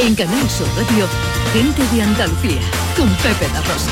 En Canal Sur Radio, gente de Andalucía, con Pepe La Rosa.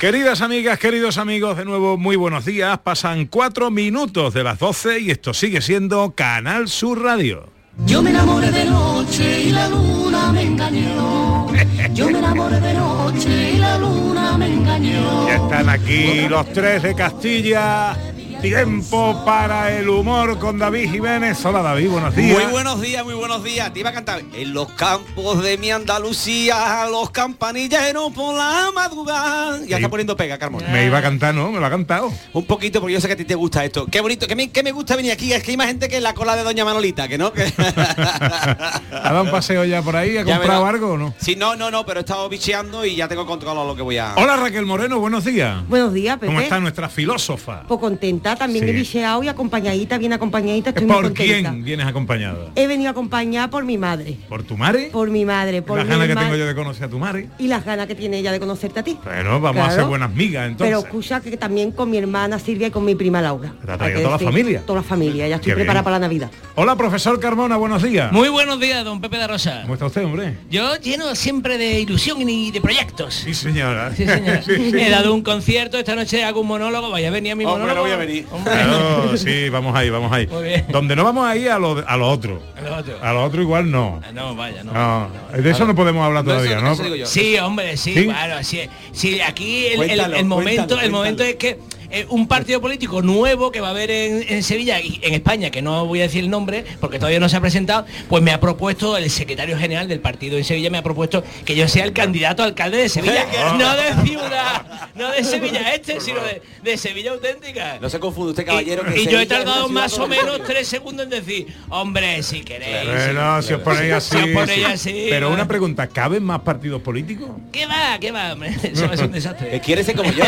Queridas amigas, queridos amigos, de nuevo muy buenos días. Pasan cuatro minutos de las 12 y esto sigue siendo Canal Sur Radio. Yo me enamoré de noche y la luna me engañó. Yo me enamoré de noche y la luna me engañó. Ya están aquí los tres de Castilla. Tiempo para el humor con David Jiménez. Hola David, buenos días. Muy buenos días, muy buenos días. Te iba a cantar. En los campos de mi Andalucía, los campanilleros por la madrugada. Ya está poniendo pega, Carmona. Me iba a cantar, ¿no? Me lo ha cantado. Un poquito, porque yo sé que a ti te gusta esto. Qué bonito, que me, que me gusta venir aquí. Es que hay más gente que en la cola de Doña Manolita, que no. Que... ¿Ha dado un paseo ya por ahí? ¿Ha comprado algo o no? Sí, no, no, no, pero he estado bicheando y ya tengo controlado lo que voy a. Hola Raquel Moreno, buenos días. Buenos días, Pepe. ¿Cómo está nuestra filósofa? Pues contenta, también Sí. he bicheado y acompañadita, bien acompañadita, estoy muy ¿Por contenta. quién vienes acompañada? He venido acompañada por mi madre, ¿Por tu madre? por mi madre, por Las ganas que tengo yo de conocer a tu madre. y las ganas que tiene ella de conocerte a ti. Bueno, vamos a ser buenas migas entonces. Pero escucha que también con mi hermana Silvia y con mi prima Laura. ¿Te ha traído toda la decir, familia? Toda la familia, ya estoy Qué preparada bien. para la Navidad. Hola profesor Carmona, buenos días. Muy buenos días, don Pepe de Rosa. ¿Cómo está usted, hombre? Yo lleno siempre de ilusión y de proyectos. Sí, señora. Sí, señora. Sí, sí. He dado un concierto, esta noche hago un monólogo, vaya a venir a mi Hombre, monólogo. voy a venir. Claro, sí, vamos ahí, vamos ahí. Muy bien. Donde no vamos ahí a lo, a lo otro. A lo otro. A lo otro igual no. Ah, No, vaya, no. No, de eso no podemos hablar No, eso- todavía, ¿no? eso digo yo. Sí, hombre, sí, ¿Sí? claro, sí, sí, aquí el, el- Cuéntalo, el momento, cuéntalo, el momento es que eh, un partido político nuevo que va a haber en, en Sevilla y en España, que no voy a decir el nombre porque todavía no se ha presentado, pues me ha propuesto el secretario general del partido en Sevilla me ha propuesto que yo sea el candidato a alcalde de Sevilla, no de ciudad, no de Sevilla este, sino de, de Sevilla auténtica. No se confunde usted, caballero. y que y yo he tardado más o menos tres segundos en decir, hombre, si queréis. Bueno, si os ponéis así. Si os ponéis sí. así, Pero va. una pregunta, ¿caben más partidos políticos? ¿Qué va? ¿Qué va? hombre? Eso es un desastre. Que quiere ser como yo.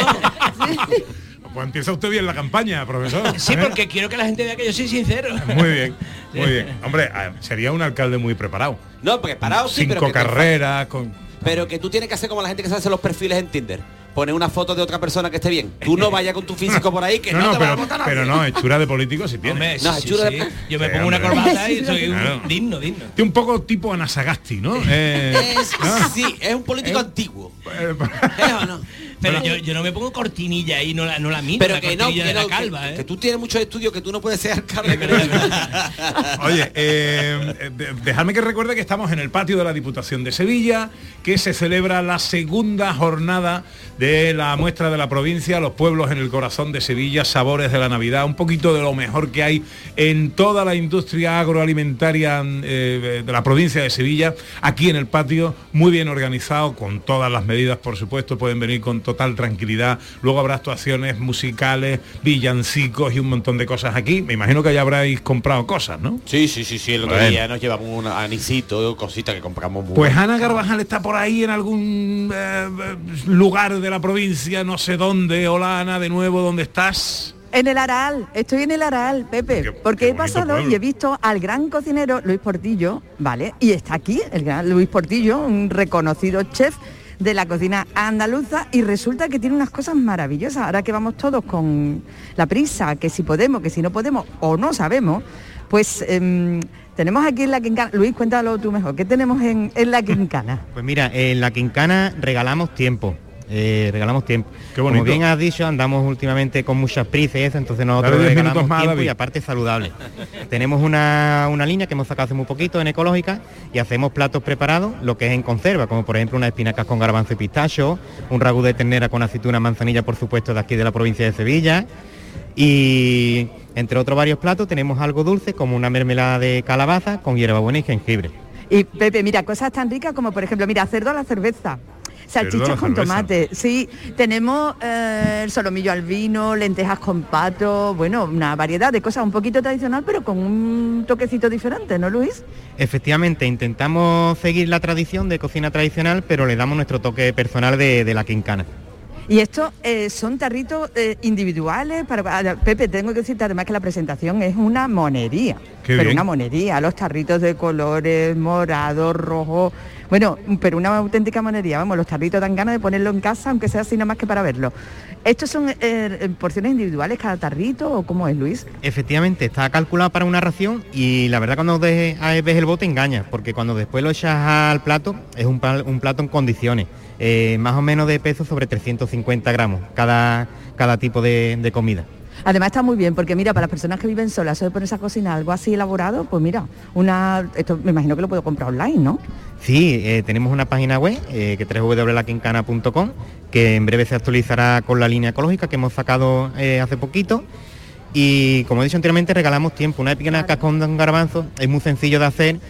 Pues empieza usted bien la campaña, profesor. Sí, ¿eh? porque quiero que la gente vea que yo soy sincero. Muy bien, muy bien. Hombre, ah, sería un alcalde muy preparado. No, porque parado sí, pero Cinco te- carreras, con... Pero que tú tienes que hacer como la gente que se hace los perfiles en Tinder. Poner una foto de otra persona que esté bien. Tú no vayas con tu físico por ahí que no, No, no, te va a pero, votar pero no, hechura de político sí tiene. Hombre, No, sí, hechura sí. de- Yo me Sí, pongo una corbata y soy un digno, digno. Tiene un poco tipo Anasagasti, ¿no? Eh, Es- ¿no? Sí, es un político Eh, antiguo. Eh, ¿Eh o no? Pero yo, yo no me pongo cortinilla y no la, no la miro, Pero la que no, que, de la no, que- calva, ¿eh? que tú tienes muchos estudios que tú no puedes ser alcalde. Oye, eh, de- dejadme que recuerde que estamos en el patio de la Diputación de Sevilla, que se celebra la segunda jornada de la muestra de la provincia, los pueblos en el corazón de Sevilla, sabores de la Navidad, un poquito de lo mejor que hay en toda la industria agroalimentaria eh, de la provincia de Sevilla, aquí en el patio, muy bien organizado, con todas las medidas, por supuesto, pueden venir con total tranquilidad. Luego habrá actuaciones musicales, villancicos y un montón de cosas aquí. Me imagino que ya habráis comprado cosas, ¿no? Sí, sí, sí, sí. El otro Bueno. día nos llevamos un anisito, cositas que compramos muy Pues Ana Carvajal está por ahí en algún eh, lugar de la provincia, no sé dónde. Hola Ana, de nuevo, ¿dónde estás? En el Aral, estoy en el Aral, Pepe, Qué- porque qué he pasado pueblo. y he visto al gran cocinero Luis Portillo, ¿vale? Y está aquí el gran Luis Portillo, un reconocido chef de la cocina andaluza y resulta que tiene unas cosas maravillosas. Ahora que vamos todos con la prisa, que si podemos, que si no podemos o no sabemos, pues em, tenemos aquí en la quincana, Luis, cuéntalo tú mejor, ¿qué tenemos en, en la quincana? Pues mira, en la quincana regalamos tiempo. Eh, regalamos tiempo. Qué bonito. Como bien has dicho, andamos últimamente con muchas prisas y eso, entonces nosotros Dale regalamos minutos más, tiempo David. y aparte saludable. Tenemos una, una línea que hemos sacado hace muy poquito en ecológica y hacemos platos preparados, lo que es en conserva, como por ejemplo unas espinacas con garbanzo y pistacho, un ragú de ternera con aceituna, manzanilla, por supuesto, de aquí de la provincia de Sevilla. Y entre otros varios platos tenemos algo dulce como una mermelada de calabaza con hierbabuena y jengibre. Y Pepe, mira, cosas tan ricas como por ejemplo, mira, cerdo a la cerveza. Salchichas con tomate, sí. Tenemos eh, el solomillo al vino, lentejas con pato, bueno, una variedad de cosas un poquito tradicional, pero con un toquecito diferente, ¿no, Luis? Efectivamente, intentamos seguir la tradición de cocina tradicional, pero le damos nuestro toque personal de, de la quincana. Y estos eh, son tarritos eh, individuales para, ah, Pepe, tengo que decirte además que la presentación es una monería. Qué pero bien. una monería, los tarritos de colores, morado, rojo. Bueno, pero una auténtica monería, vamos, los tarritos dan ganas de ponerlo en casa, aunque sea así nada más que para verlo. ¿Estos son eh, porciones individuales cada tarrito o cómo es, Luis? Efectivamente, está calculado para una ración y la verdad cuando ves el bote engaña, porque cuando después lo echas al plato es un plato en condiciones, eh, más o menos de peso sobre 350 gramos cada, cada tipo de, de comida. Además está muy bien, porque mira, para las personas que viven solas, eso de ponerse a cocinar algo así elaborado, pues mira, una, esto me imagino que lo puedo comprar online, ¿no? Sí, eh, tenemos una página web eh, que es www.laquincana.com que en breve se actualizará con la línea ecológica que hemos sacado eh, hace poquito y como he dicho anteriormente regalamos tiempo. Una pequeña cascón de un garbanzo es muy sencillo de hacer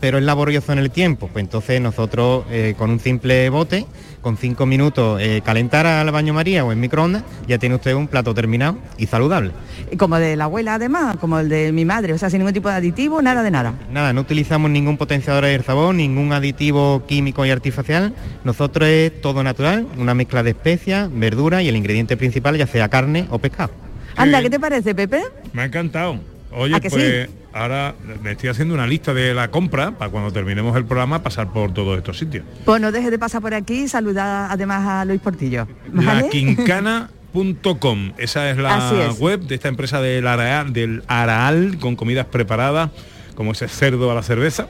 pero es laborioso en el tiempo. Pues entonces nosotros eh, con un simple bote, con cinco minutos eh, calentar al baño María o en microondas, ya tiene usted un plato terminado y saludable. Y Como de la abuela además, como el de mi madre, o sea, sin ningún tipo de aditivo, nada de nada. Nada, no utilizamos ningún potenciador del sabor, ningún aditivo químico y artificial. Nosotros es todo natural, una mezcla de especias, verduras y el ingrediente principal ya sea carne o pescado. Anda. ¿qué te parece, Pepe? Me ha encantado. Oye, ¿A que pues sí? ahora me estoy haciendo una lista de la compra para cuando terminemos el programa pasar por todos estos sitios. Pues no dejes de pasar por aquí y saludar además a Luis Portillo. ¿vale? Laquincana.com, esa es la es. web de esta empresa del Araal, del Araal con comidas preparadas, como ese cerdo a la cerveza,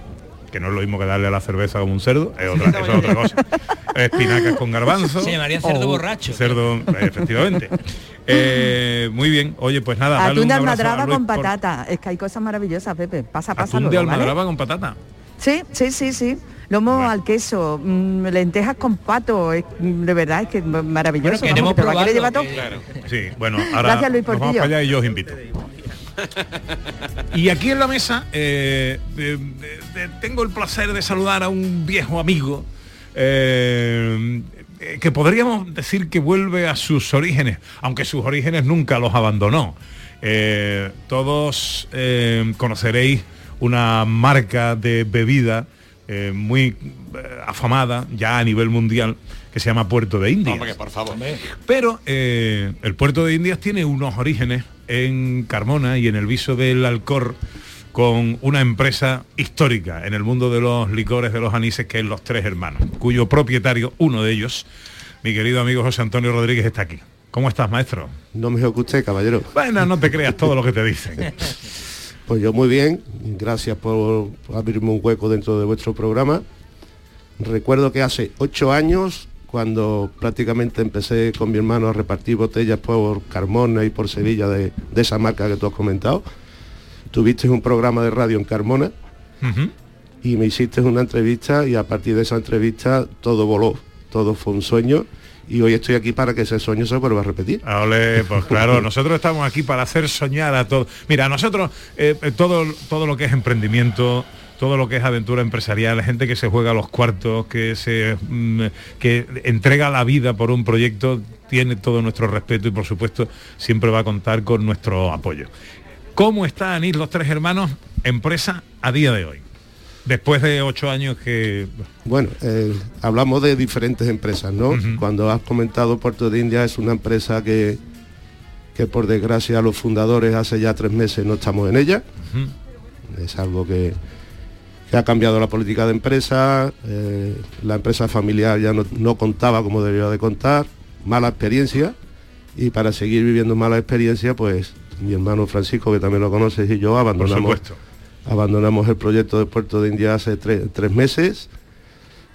que no es lo mismo que darle a la cerveza como un cerdo, es otra, eso es otra cosa. Espinacas con garbanzo. Se llamaría cerdo Oh. borracho. Cerdo, efectivamente. Eh, muy bien. Oye, pues nada, dale Atún un de almadraba con por- patata. Es que hay cosas maravillosas, Pepe. Pasa, pasa Atún de almadraba con patata. Sí, sí, sí, sí. Lomo Bueno. al queso, mm, lentejas con pato, es- mm, de verdad es que es maravilloso. Bueno, queremos vamos, que te lo va a querer llevar probarlo, todo. que- Sí, bueno, ahora Gracias, Luis nos vamos para allá y yo os invito. Y aquí en la mesa eh, eh, eh, tengo el placer de saludar a un viejo amigo eh, eh, que podríamos decir que vuelve a sus orígenes, aunque sus orígenes nunca los abandonó. Eh, todos eh, conoceréis una marca de bebida eh, muy eh, afamada ya a nivel mundial que se llama Puerto de Indias. Hombre, por favor. Pero eh, el puerto de Indias tiene unos orígenes en Carmona y en el viso del Alcor con una empresa histórica en el mundo de los licores de los anises que es Los Tres Hermanos, cuyo propietario, uno de ellos, mi querido amigo José Antonio Rodríguez, está aquí. ¿Cómo estás, maestro? No me que usted, caballero. Bueno, no te creas todo lo que te dicen. Pues yo muy bien, gracias por abrirme un hueco dentro de vuestro programa. Recuerdo que hace ocho años, cuando prácticamente empecé con mi hermano a repartir botellas por Carmona y por Sevilla de, de esa marca que tú has comentado, tuviste un programa de radio en Carmona y me hiciste una entrevista y a partir de esa entrevista todo voló, todo fue un sueño y hoy estoy aquí para que ese sueño se vuelva a repetir. Ole, pues claro, nosotros estamos aquí para hacer soñar a todos. Mira, nosotros eh, eh, todo, todo lo que es emprendimiento, todo lo que es aventura empresarial, gente que se juega a los cuartos, que se mm, que entrega la vida por un proyecto, tiene todo nuestro respeto y por supuesto siempre va a contar con nuestro apoyo. ¿Cómo está Anís Los Tres Hermanos, empresa a día de hoy? Después de ocho años que... Bueno, eh, hablamos de diferentes empresas, ¿no? Cuando has comentado Puerto de India es una empresa que, que por desgracia los fundadores hace ya tres meses no estamos en ella. Es algo que, que ha cambiado la política de empresa, eh, la empresa familiar ya no, no contaba como debería de contar, mala experiencia y para seguir viviendo mala experiencia pues mi hermano Francisco que también lo conoces y yo abandonamos abandonamos el proyecto de Puerto de India hace tre- tres meses,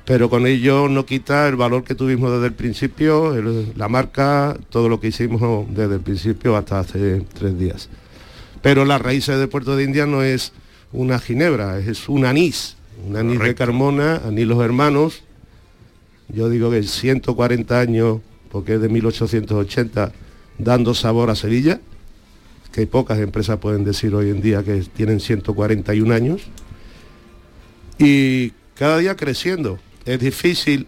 pero con ello no quita el valor que tuvimos desde el principio, el- la marca, todo lo que hicimos desde el principio hasta hace tres días. Pero las raíces de Puerto de India no es una ginebra, es un anís, un anís de. Carmona, anís los hermanos. Yo digo que 140 años, porque es de 1880, dando sabor a Sevilla que pocas empresas pueden decir hoy en día que tienen 141 años y cada día creciendo. Es difícil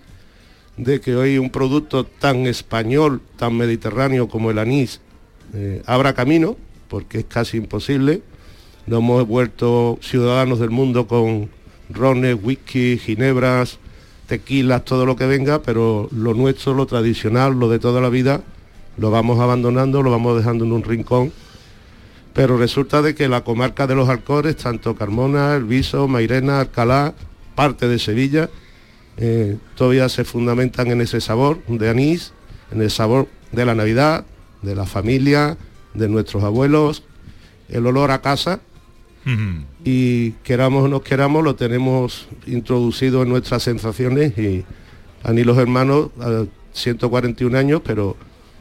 de que hoy un producto tan español, tan mediterráneo como el anís, eh, abra camino, porque es casi imposible. Nos hemos vuelto ciudadanos del mundo con rones, whisky, ginebras, tequilas, todo lo que venga, pero lo nuestro, lo tradicional, lo de toda la vida, lo vamos abandonando, lo vamos dejando en un rincón. Pero resulta de que la comarca de los Alcores, tanto Carmona, El Viso, Mairena, Alcalá, parte de Sevilla, eh, todavía se fundamentan en ese sabor de anís, en el sabor de la Navidad, de la familia, de nuestros abuelos, el olor a casa. Y queramos o no queramos lo tenemos introducido en nuestras sensaciones y a los hermanos a 141 años pero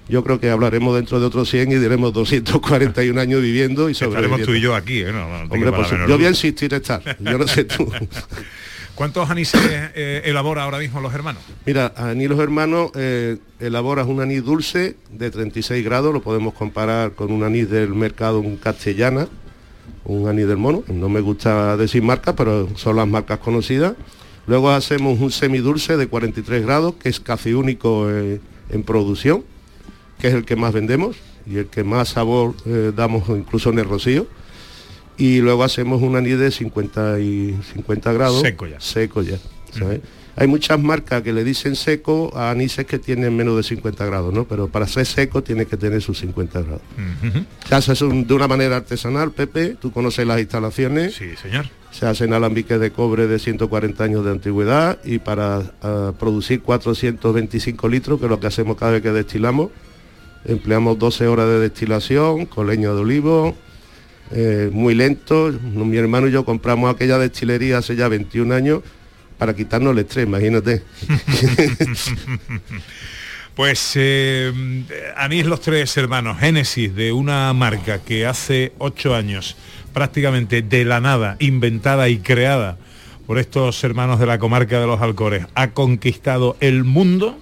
yo creo que hablaremos dentro de otros 100 y diremos 241 años viviendo y Estaremos sobreviviendo. tú y yo aquí, ¿eh? No, Hombre, pues, yo voy a insistir en estar, yo no sé tú. ¿Cuántos anises eh, elabora ahora mismo los hermanos? Mira, Anís los hermanos eh, elaboras un anís dulce de 36 grados, lo podemos comparar con un anís del mercado un castellana, un anís del mono, no me gusta decir marcas, pero son las marcas conocidas. Luego hacemos un semidulce de 43 grados, que es casi único eh, en producción, que es el que más vendemos y el que más sabor eh, damos incluso en el rocío. Y luego hacemos un anís de 50, y 50 grados. Seco ya. Seco ya. ¿sabes? Hay muchas marcas que le dicen seco a anises que tienen menos de 50 grados, ¿no? Pero para ser seco tiene que tener sus 50 grados. Se hace de una manera artesanal, Pepe, tú conoces las instalaciones. Sí, señor. Se hacen alambiques de cobre de 140 años de antigüedad y para ah, producir 425 litros, que es lo que hacemos cada vez que destilamos, empleamos 12 horas de destilación con leña de olivo, eh, muy lento. Mi hermano y yo compramos aquella destilería hace ya 21 años para quitarnos el estrés, imagínate. Pues eh, Anís los tres hermanos, Génesis de una marca que hace ocho años, prácticamente de la nada, inventada y creada por estos hermanos de la comarca de los Alcores, ha conquistado el mundo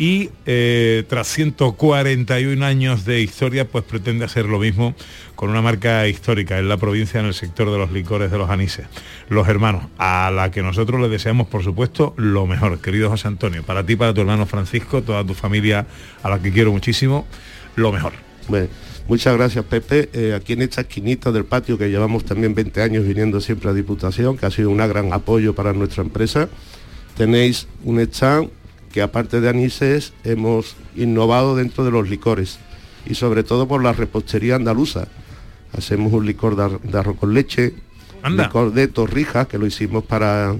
y eh, tras 141 años de historia, pues pretende hacer lo mismo con una marca histórica en la provincia en el sector de los licores de los anises. Los hermanos, a la que nosotros le deseamos, por supuesto, lo mejor. Querido José Antonio, para ti, para tu hermano Francisco, toda tu familia, a la que quiero muchísimo, lo mejor. Bueno, muchas gracias Pepe. Eh, aquí en esta esquinita del patio que llevamos también 20 años viniendo siempre a Diputación, que ha sido un gran apoyo para nuestra empresa, tenéis un stand que aparte de anises hemos innovado dentro de los licores y sobre todo por la repostería andaluza. Hacemos un licor de, ar- de arroz con leche, Anda. licor de torrijas que lo hicimos para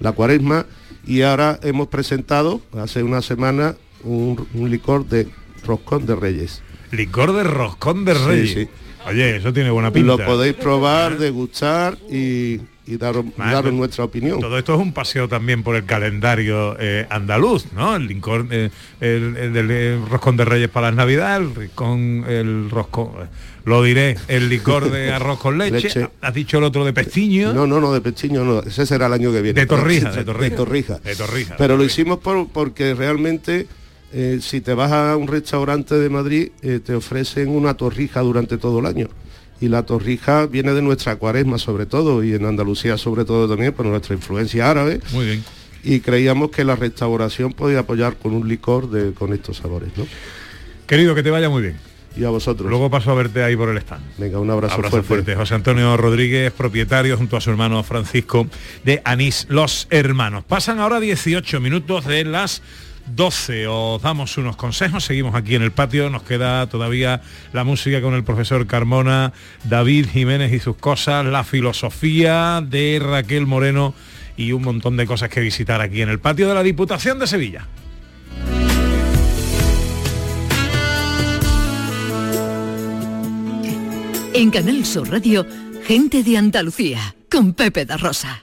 la cuaresma y ahora hemos presentado hace una semana un, un licor de roscón de reyes. Licor de roscón de Sí, reyes. sí. Oye, eso tiene buena pinta. Lo podéis probar, degustar y, y daros, nuestra opinión. Todo esto es un paseo también por el calendario eh, andaluz, ¿no? El, licor, eh, el, el eh, roscón de reyes para las navidades, el ricón, el roscón, lo diré, el licor de arroz con leche. Leche. Has dicho el otro de pestiño. No, no, no, de pechiño no, ese será el año que viene. De torrija, de torrija. De torrija. De torrija. Pero lo hicimos por, porque realmente eh, si te vas a un restaurante de Madrid eh, te ofrecen una torrija durante todo el año. Y la torrija viene de nuestra cuaresma sobre todo y en Andalucía sobre todo también por nuestra influencia árabe. Muy bien. Y creíamos que la restauración podía apoyar con un licor de, con estos sabores. ¿no? Querido, que te vaya muy bien. Y a vosotros. Luego paso a verte ahí por el stand. Venga, un abrazo, Abrazo fuerte. fuerte. José Antonio Rodríguez, propietario junto a su hermano Francisco de Anís Los Hermanos. Pasan ahora 18 minutos de las 12. Os damos unos consejos. Seguimos aquí en el patio. Nos queda todavía la música con el profesor Carmona, David Jiménez y sus cosas, la filosofía de Raquel Moreno y un montón de cosas que visitar aquí en el patio de la Diputación de Sevilla. En Canal Sur Radio, gente de Andalucía, con Pepe da Rosa.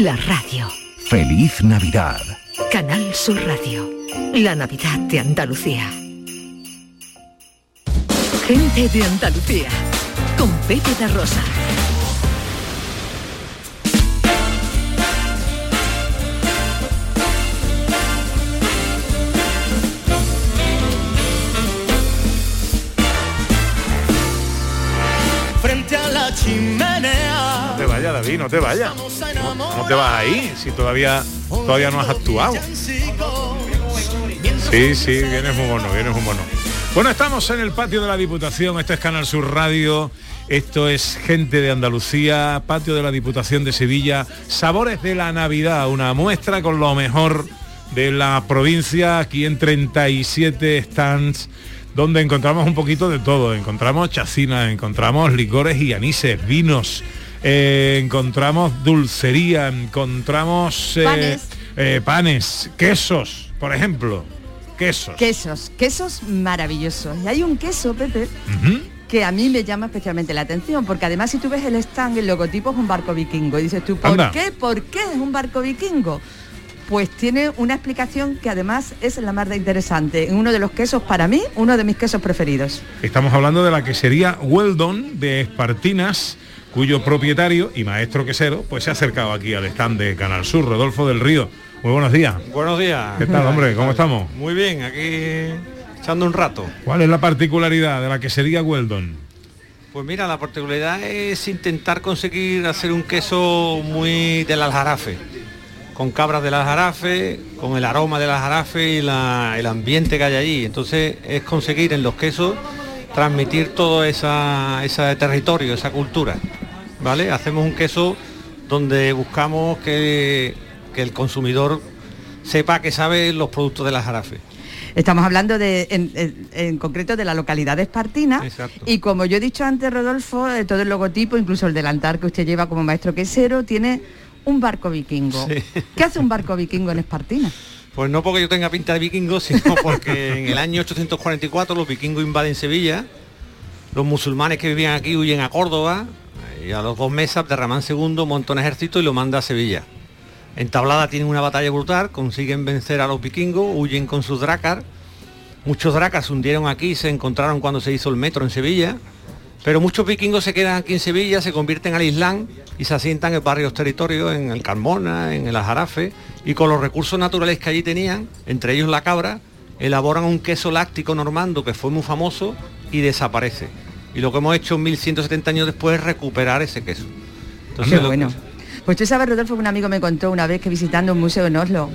La radio. Feliz Navidad. Canal Sur Radio. La Navidad de Andalucía. Gente de Andalucía. Con Pepe da Rosa. Frente a la chimenea. No David, no te vayas. ¿Cómo, cómo te vas ahí si todavía todavía no has actuado? Sí, sí, vienes muy mono, vienes muy mono. Bueno, estamos en el patio de la Diputación, este es Canal Sur Radio, esto es Gente de Andalucía, patio de la Diputación de Sevilla, Sabores de la Navidad, una muestra con lo mejor de la provincia, aquí en 37 stands, donde encontramos un poquito de todo, encontramos chacinas, encontramos licores y anises, vinos, eh, encontramos dulcería, encontramos eh, Panes. eh, panes, quesos, por ejemplo, quesos. Quesos, quesos maravillosos. Y hay un queso, Pepe, que a mí me llama especialmente la atención, porque además si tú ves el stand, el logotipo es un barco vikingo. Y dices tú, ¿por Anda. qué? ¿Por qué es un barco vikingo? Pues tiene una explicación que además es la más de interesante. Uno de los quesos, para mí, uno de mis quesos preferidos. Estamos hablando de la quesería Weldon de Espartinas, cuyo propietario y maestro quesero pues se ha acercado aquí al stand de Canal Sur, Rodolfo del Río. Muy buenos días. Buenos días. ¿Qué tal, hombre? ¿Cómo estamos? Muy bien, aquí echando un rato. ¿Cuál es la particularidad de la quesería Weldon? Pues mira, la particularidad es intentar conseguir hacer un queso muy del aljarafe, con cabras del aljarafe, con el aroma del aljarafe y la- el ambiente que hay allí. Entonces es conseguir en los quesos transmitir todo esa, ese territorio, esa cultura. ¿Vale? Hacemos un queso donde buscamos que, que el consumidor sepa que sabe los productos del aljarafe. Estamos hablando de, en, en- en concreto de la localidad de Espartina. Exacto. Y como yo he dicho antes, Rodolfo, eh, todo el logotipo, incluso el delantal que usted lleva como maestro quesero, tiene un barco vikingo. Sí. ¿Qué hace un barco vikingo en Espartina? Pues no porque yo tenga pinta de vikingo, sino porque en el año 844 los vikingos invaden Sevilla, los musulmanes que vivían aquí huyen a Córdoba, y a los dos meses Abderramán II monta un ejército y lo manda a Sevilla. En Tablada tienen una batalla brutal, consiguen vencer a los vikingos, huyen con sus drácar. Muchos drácar se hundieron aquí y se encontraron cuando se hizo el metro en Sevilla. Pero muchos vikingos se quedan aquí en Sevilla, se convierten al Islam y se asientan en varios territorios, en el Carmona, en el Ajarafe, y con los recursos naturales que allí tenían, entre ellos la cabra, elaboran un queso láctico normando que fue muy famoso y desaparece. Y lo que hemos hecho 1170 años después es recuperar ese queso. Qué lo- bueno. Pues tú sabes, Rodolfo, que un amigo me contó una vez que visitando un museo en Oslo,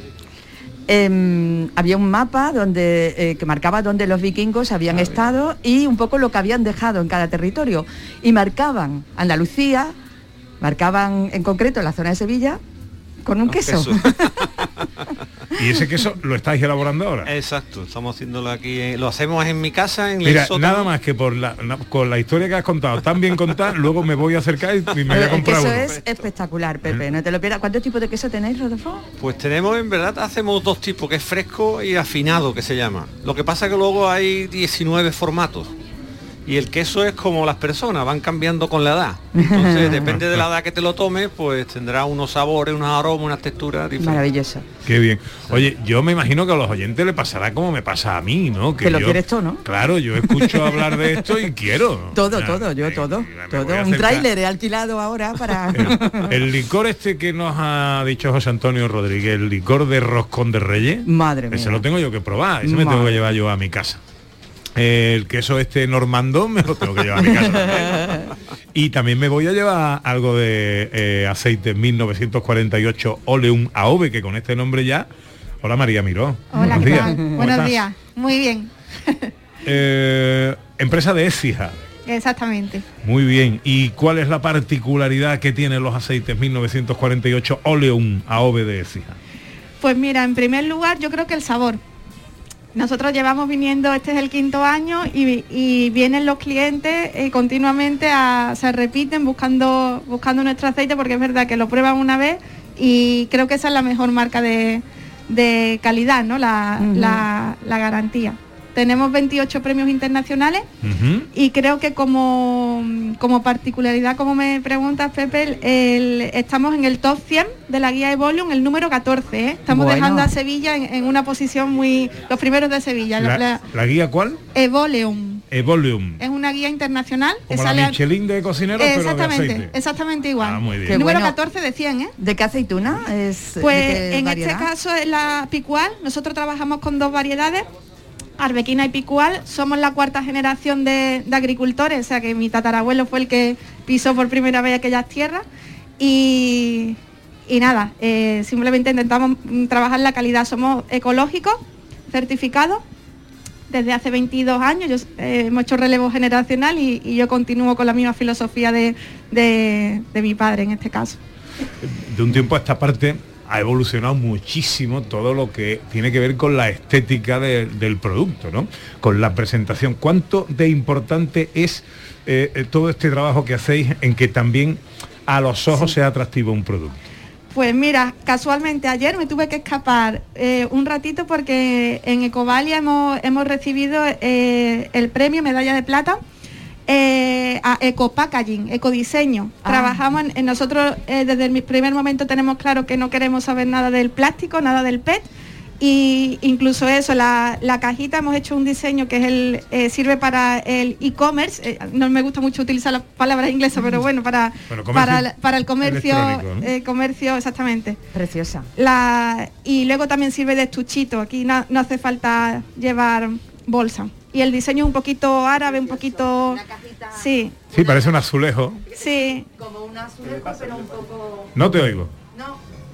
em, había un mapa donde eh, que marcaba dónde los vikingos habían estado y un poco lo que habían dejado en cada territorio. Y marcaban Andalucía, marcaban en concreto la zona de Sevilla con un queso. ¿Y ese queso lo estáis elaborando ahora? Exacto, estamos haciéndolo aquí, lo hacemos en mi casa, en Mira, el sótano. nada más que por la, na- con la historia que has contado, tan bien contada, luego me voy a acercar y y me voy a el comprar queso uno. es espectacular, Pepe, no te lo pierdas. ¿Cuántos tipos de queso tenéis, Rodolfo? Pues tenemos, en verdad, hacemos dos tipos, que es fresco y afinado, que se llama. Lo que pasa que luego hay 19 formatos. Y el queso es como las personas, van cambiando con la edad. Entonces, depende de la edad que te lo tomes, pues tendrá unos sabores, unos aromas, unas texturas diferentes. Maravilloso. Qué bien. Oye, yo me imagino que a los oyentes le pasará como me pasa a mí, ¿no? Que lo yo- quieres todo, ¿no? Claro, yo escucho hablar de esto y quiero. Todo, Ya, todo, yo todo. Todo. Un tráiler he alquilado ahora para... El licor este que nos ha dicho José Antonio Rodríguez, el licor de roscón de reyes, Madre mía. ese lo tengo yo que probar, ese me tengo Madre. que llevar yo a mi casa. El queso este normandón me lo tengo que llevar a mi casa. Y también me voy a llevar algo de eh, aceite 1948 Oleum AOVE, que con este nombre ya... Hola María Miró. Hola, Buenos ¿qué días. Buenos días. Muy bien. Eh, empresa de Écija. exactamente. Muy bien. ¿Y cuál es la particularidad que tienen los aceites 1948 Oleum AOV de Écija? Pues mira, en primer lugar yo creo que el sabor. Nosotros llevamos viniendo, este es el quinto año y, y vienen los clientes eh, continuamente, a, se repiten buscando, buscando nuestro aceite porque es verdad que lo prueban una vez y creo que esa es la mejor marca de, de calidad, ¿no? La- la garantía. Tenemos 28 premios internacionales y creo que como, como particularidad, como me preguntas, Pepe, el- el- estamos en el top 100 de la guía Evolium, el número 14. ¿eh? Estamos Bueno. dejando a Sevilla en, en una posición muy... Los primeros de Sevilla. La, ¿La, la guía cuál? Evoleum. Evolium. Es una guía internacional que Como la sale... Michelin de cocineros, pero de exactamente, aceite. exactamente igual. Ah, muy bien. Qué número bueno. 14 de 100, ¿eh? ¿De qué aceituna? Es, ¿de Pues qué en variedad? este caso es la picual. Nosotros trabajamos con dos variedades, arbequina y picual. Somos la cuarta generación de, agricultores, o sea que mi tatarabuelo fue el que pisó por primera vez aquellas tierras. Y, nada, eh, simplemente intentamos mm, trabajar la calidad. Somos ecológicos, certificados. Desde hace 22 años yo, eh, hemos hecho relevo generacional y, yo continúo con la misma filosofía de- de mi padre en este caso. de un tiempo a esta parte ha evolucionado muchísimo todo lo que tiene que ver con la estética de- del producto, ¿no? Con la presentación. ¿Cuánto de importante es eh, eh, todo este trabajo que hacéis en que también a los ojos sea atractivo un producto? Pues mira, casualmente ayer me tuve que escapar eh, un ratito porque en Ecovalia hemos, hemos recibido eh, el premio Medalla de Plata eh, a Eco Packaging, Ecodiseño. Ah. Trabajamos en, en nosotros eh, desde el mi- primer momento tenemos claro que no queremos saber nada del plástico, nada del PET. Y incluso eso, la, la cajita hemos hecho un diseño que es el, eh, sirve para el e-commerce. eh, no me gusta mucho utilizar las palabras inglesas, pero bueno, para, Bueno, comercio para, el- para el comercio, comercio, exactamente. Preciosa. La, y luego también sirve de estuchito, aquí no, no hace falta llevar bolsa. Y el diseño es un poquito árabe, un poquito... Sí, Sí, parece un azulejo. sí. Como un azulejo, pero un poco... No te oigo.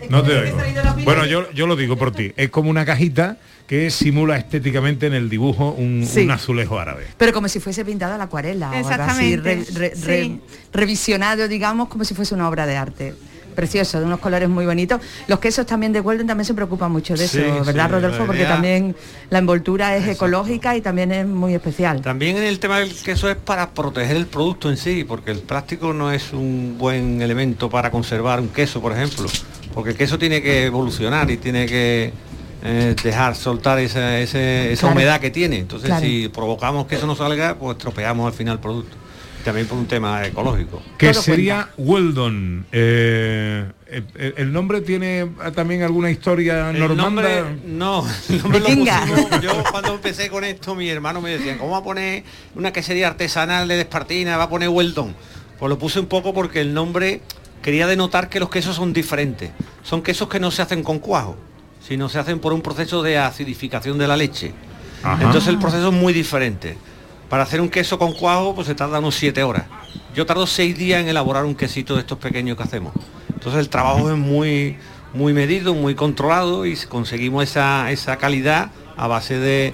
No te oigo. Bueno, yo, yo lo digo por ti. Es como una cajita que simula estéticamente en el dibujo un, Sí. un azulejo árabe. Pero como si fuese pintada a la acuarela. o algo así, re- re- revisionado, digamos, como si fuese una obra de arte. Precioso, de unos colores muy bonitos. Los quesos también de Weldon también se preocupan mucho de eso, ¿verdad, sí, Rodolfo? Porque idea- también la envoltura es ecológica y también es muy especial. También en el tema del queso es para proteger el producto en sí, porque el plástico no es un buen elemento para conservar un queso, por ejemplo, porque el queso tiene que evolucionar y tiene que eh, dejar soltar esa, esa Claro. humedad que tiene. Entonces, Claro. si provocamos que eso no salga, pues tropeamos al final el producto. También por un tema ecológico. Que sería Weldon. Eh, el, el nombre tiene también alguna historia El normanda. nombre, no, el nombre lo pusimos- yo cuando empecé con esto, mi hermano me decían, ¿cómo va a poner una quesería artesanal de Despartina? Va a poner Weldon. Pues lo puse un poco porque el nombre quería denotar que los quesos son diferentes. Son quesos que no se hacen con cuajo, sino se hacen por un proceso de acidificación de la leche. Ajá. Entonces el proceso es muy diferente. Para hacer un queso con cuajo, pues se tarda unos 7 horas. Yo tardo 6 días en elaborar un quesito de estos pequeños que hacemos. Entonces el trabajo es muy, muy medido, muy controlado y conseguimos esa, esa calidad a base de,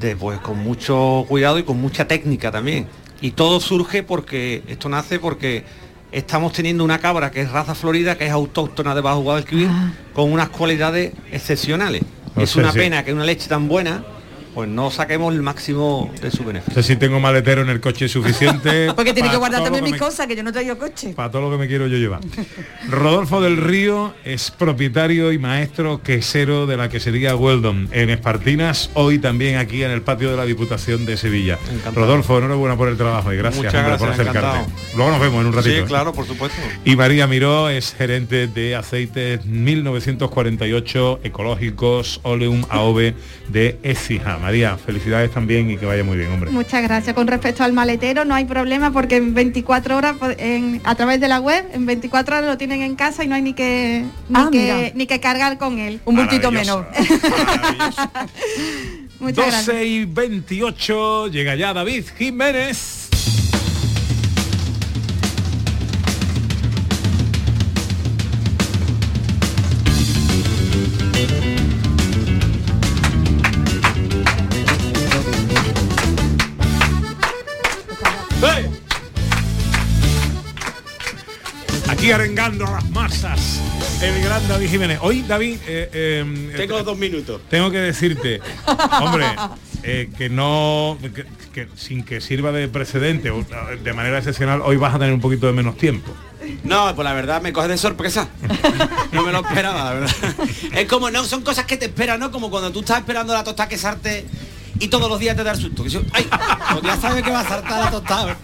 de, pues con mucho cuidado y con mucha técnica también. Y todo surge porque, esto nace porque estamos teniendo una cabra que es raza florida, que es autóctona de Bajo Guadalquivir, con unas cualidades excepcionales. Es una sí. pena que una leche tan buena, pues no saquemos el máximo de su beneficio. No sé si tengo maletero en el coche suficiente. Porque tiene que guardar también que mis me- cosas, que yo no traigo coche. Para todo lo que me quiero yo llevar. Rodolfo del Río es propietario y maestro quesero de la quesería Weldon en Espartinas, hoy también aquí en el patio de la Diputación de Sevilla. Encantado. Rodolfo, enhorabuena por el trabajo y gracias, Muchas hombre, por gracias, acercarte. encantado. Luego nos vemos en un ratito. Sí, ¿eh? claro, por supuesto. Y María Miró es gerente de aceites 1948 ecológicos Oleum AOV de Écija. María, felicidades también y que vaya muy bien, hombre. Muchas gracias. Con respecto al maletero no hay problema porque en 24 horas en- a través de la web, en 24 horas lo tienen en casa y no hay ni que ni, Ah, que, mira. ni que cargar con él. Un bultito. Muchas 12 gracias. y 28 llega ya David Jiménez. Aquí arengando a las masas. El gran David Jiménez. Hoy, David, eh, eh, Tengo dos minutos. tengo que decirte, hombre, eh, que no, que, que sin que sirva de precedente, o, de manera excepcional, hoy vas a tener un poquito de menos tiempo. No, pues la verdad me coge de sorpresa. No me lo esperaba, la verdad. Es como, no, son cosas que te esperan, ¿no? Como cuando tú estás esperando la tostada que sarte y todos los días te da el susto. Que yo, ay, pues ya sabes que va a saltar la tostada.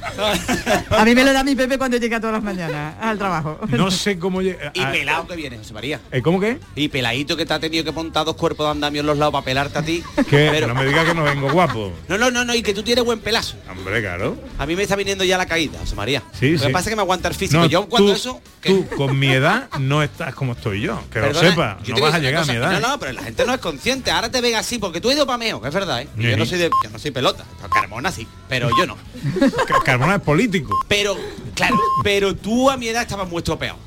A mí me lo da mi Pepe cuando llega todas las mañanas al trabajo. No sé cómo llega. Y pelado que viene, José María. Eh, ¿Cómo que? Y peladito que te ha tenido que montar dos cuerpos de andamio en los lados para pelarte a ti. Que Pero- no me digas que no vengo guapo. No, no, no, no, y que tú tienes buen pelazo. Hombre, claro. A mí me está viniendo ya la caída, José María. Sí, Lo que sí. pasa es que me aguanta el físico. No, yo cuando tú- eso. Tú, con mi edad, no estás como estoy yo. Que Perdona, lo sepa, yo no vas a llegar a mi edad. No, no, pero la gente no es consciente. Ahora te ven así porque tú has ido pa' meo, que es verdad, ¿eh? Y Yo no soy de. Yo no soy pelota. Carmona sí, pero yo no. Ca- Carmona es político. Pero, claro, pero tú a mi edad estabas muy estropeado.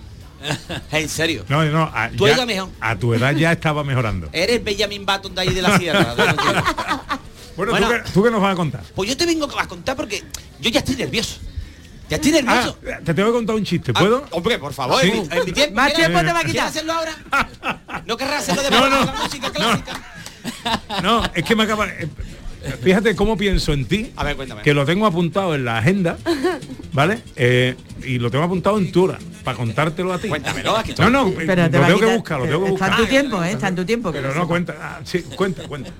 En serio. No, no, a, Tú ya- has ido mejor. a tu edad ya estaba mejorando. Eres Benjamin Button de ahí de la sierra. ¿no? Bueno, Bueno. ¿tú, qué, tú qué nos vas a contar? Pues yo te vengo a contar porque yo ya estoy nervioso. Ya estoy nervioso. Ah, te tengo que contar un chiste, ¿puedo? Hombre, por favor, Sí. en, mi, en mi tiempo. Más ¿quieres- tiempo te va a ¿Quieres quitar. hacerlo ahora? ¿No querrás hacerlo de No, no. la música clásica? No, es que me acaba... eh, Fíjate cómo pienso en ti, A ver, cuéntame. que lo tengo apuntado en la agenda, ¿vale? Eh, y lo tengo apuntado en tu hora, para contártelo a ti. Cuéntamelo, aquí No, no, Pero lo te tengo que buscar, lo tengo que Está en buscar. tu tiempo, ¿eh? Está en tu tiempo. Pero no cuenta, ah, sí, cuenta, cuenta.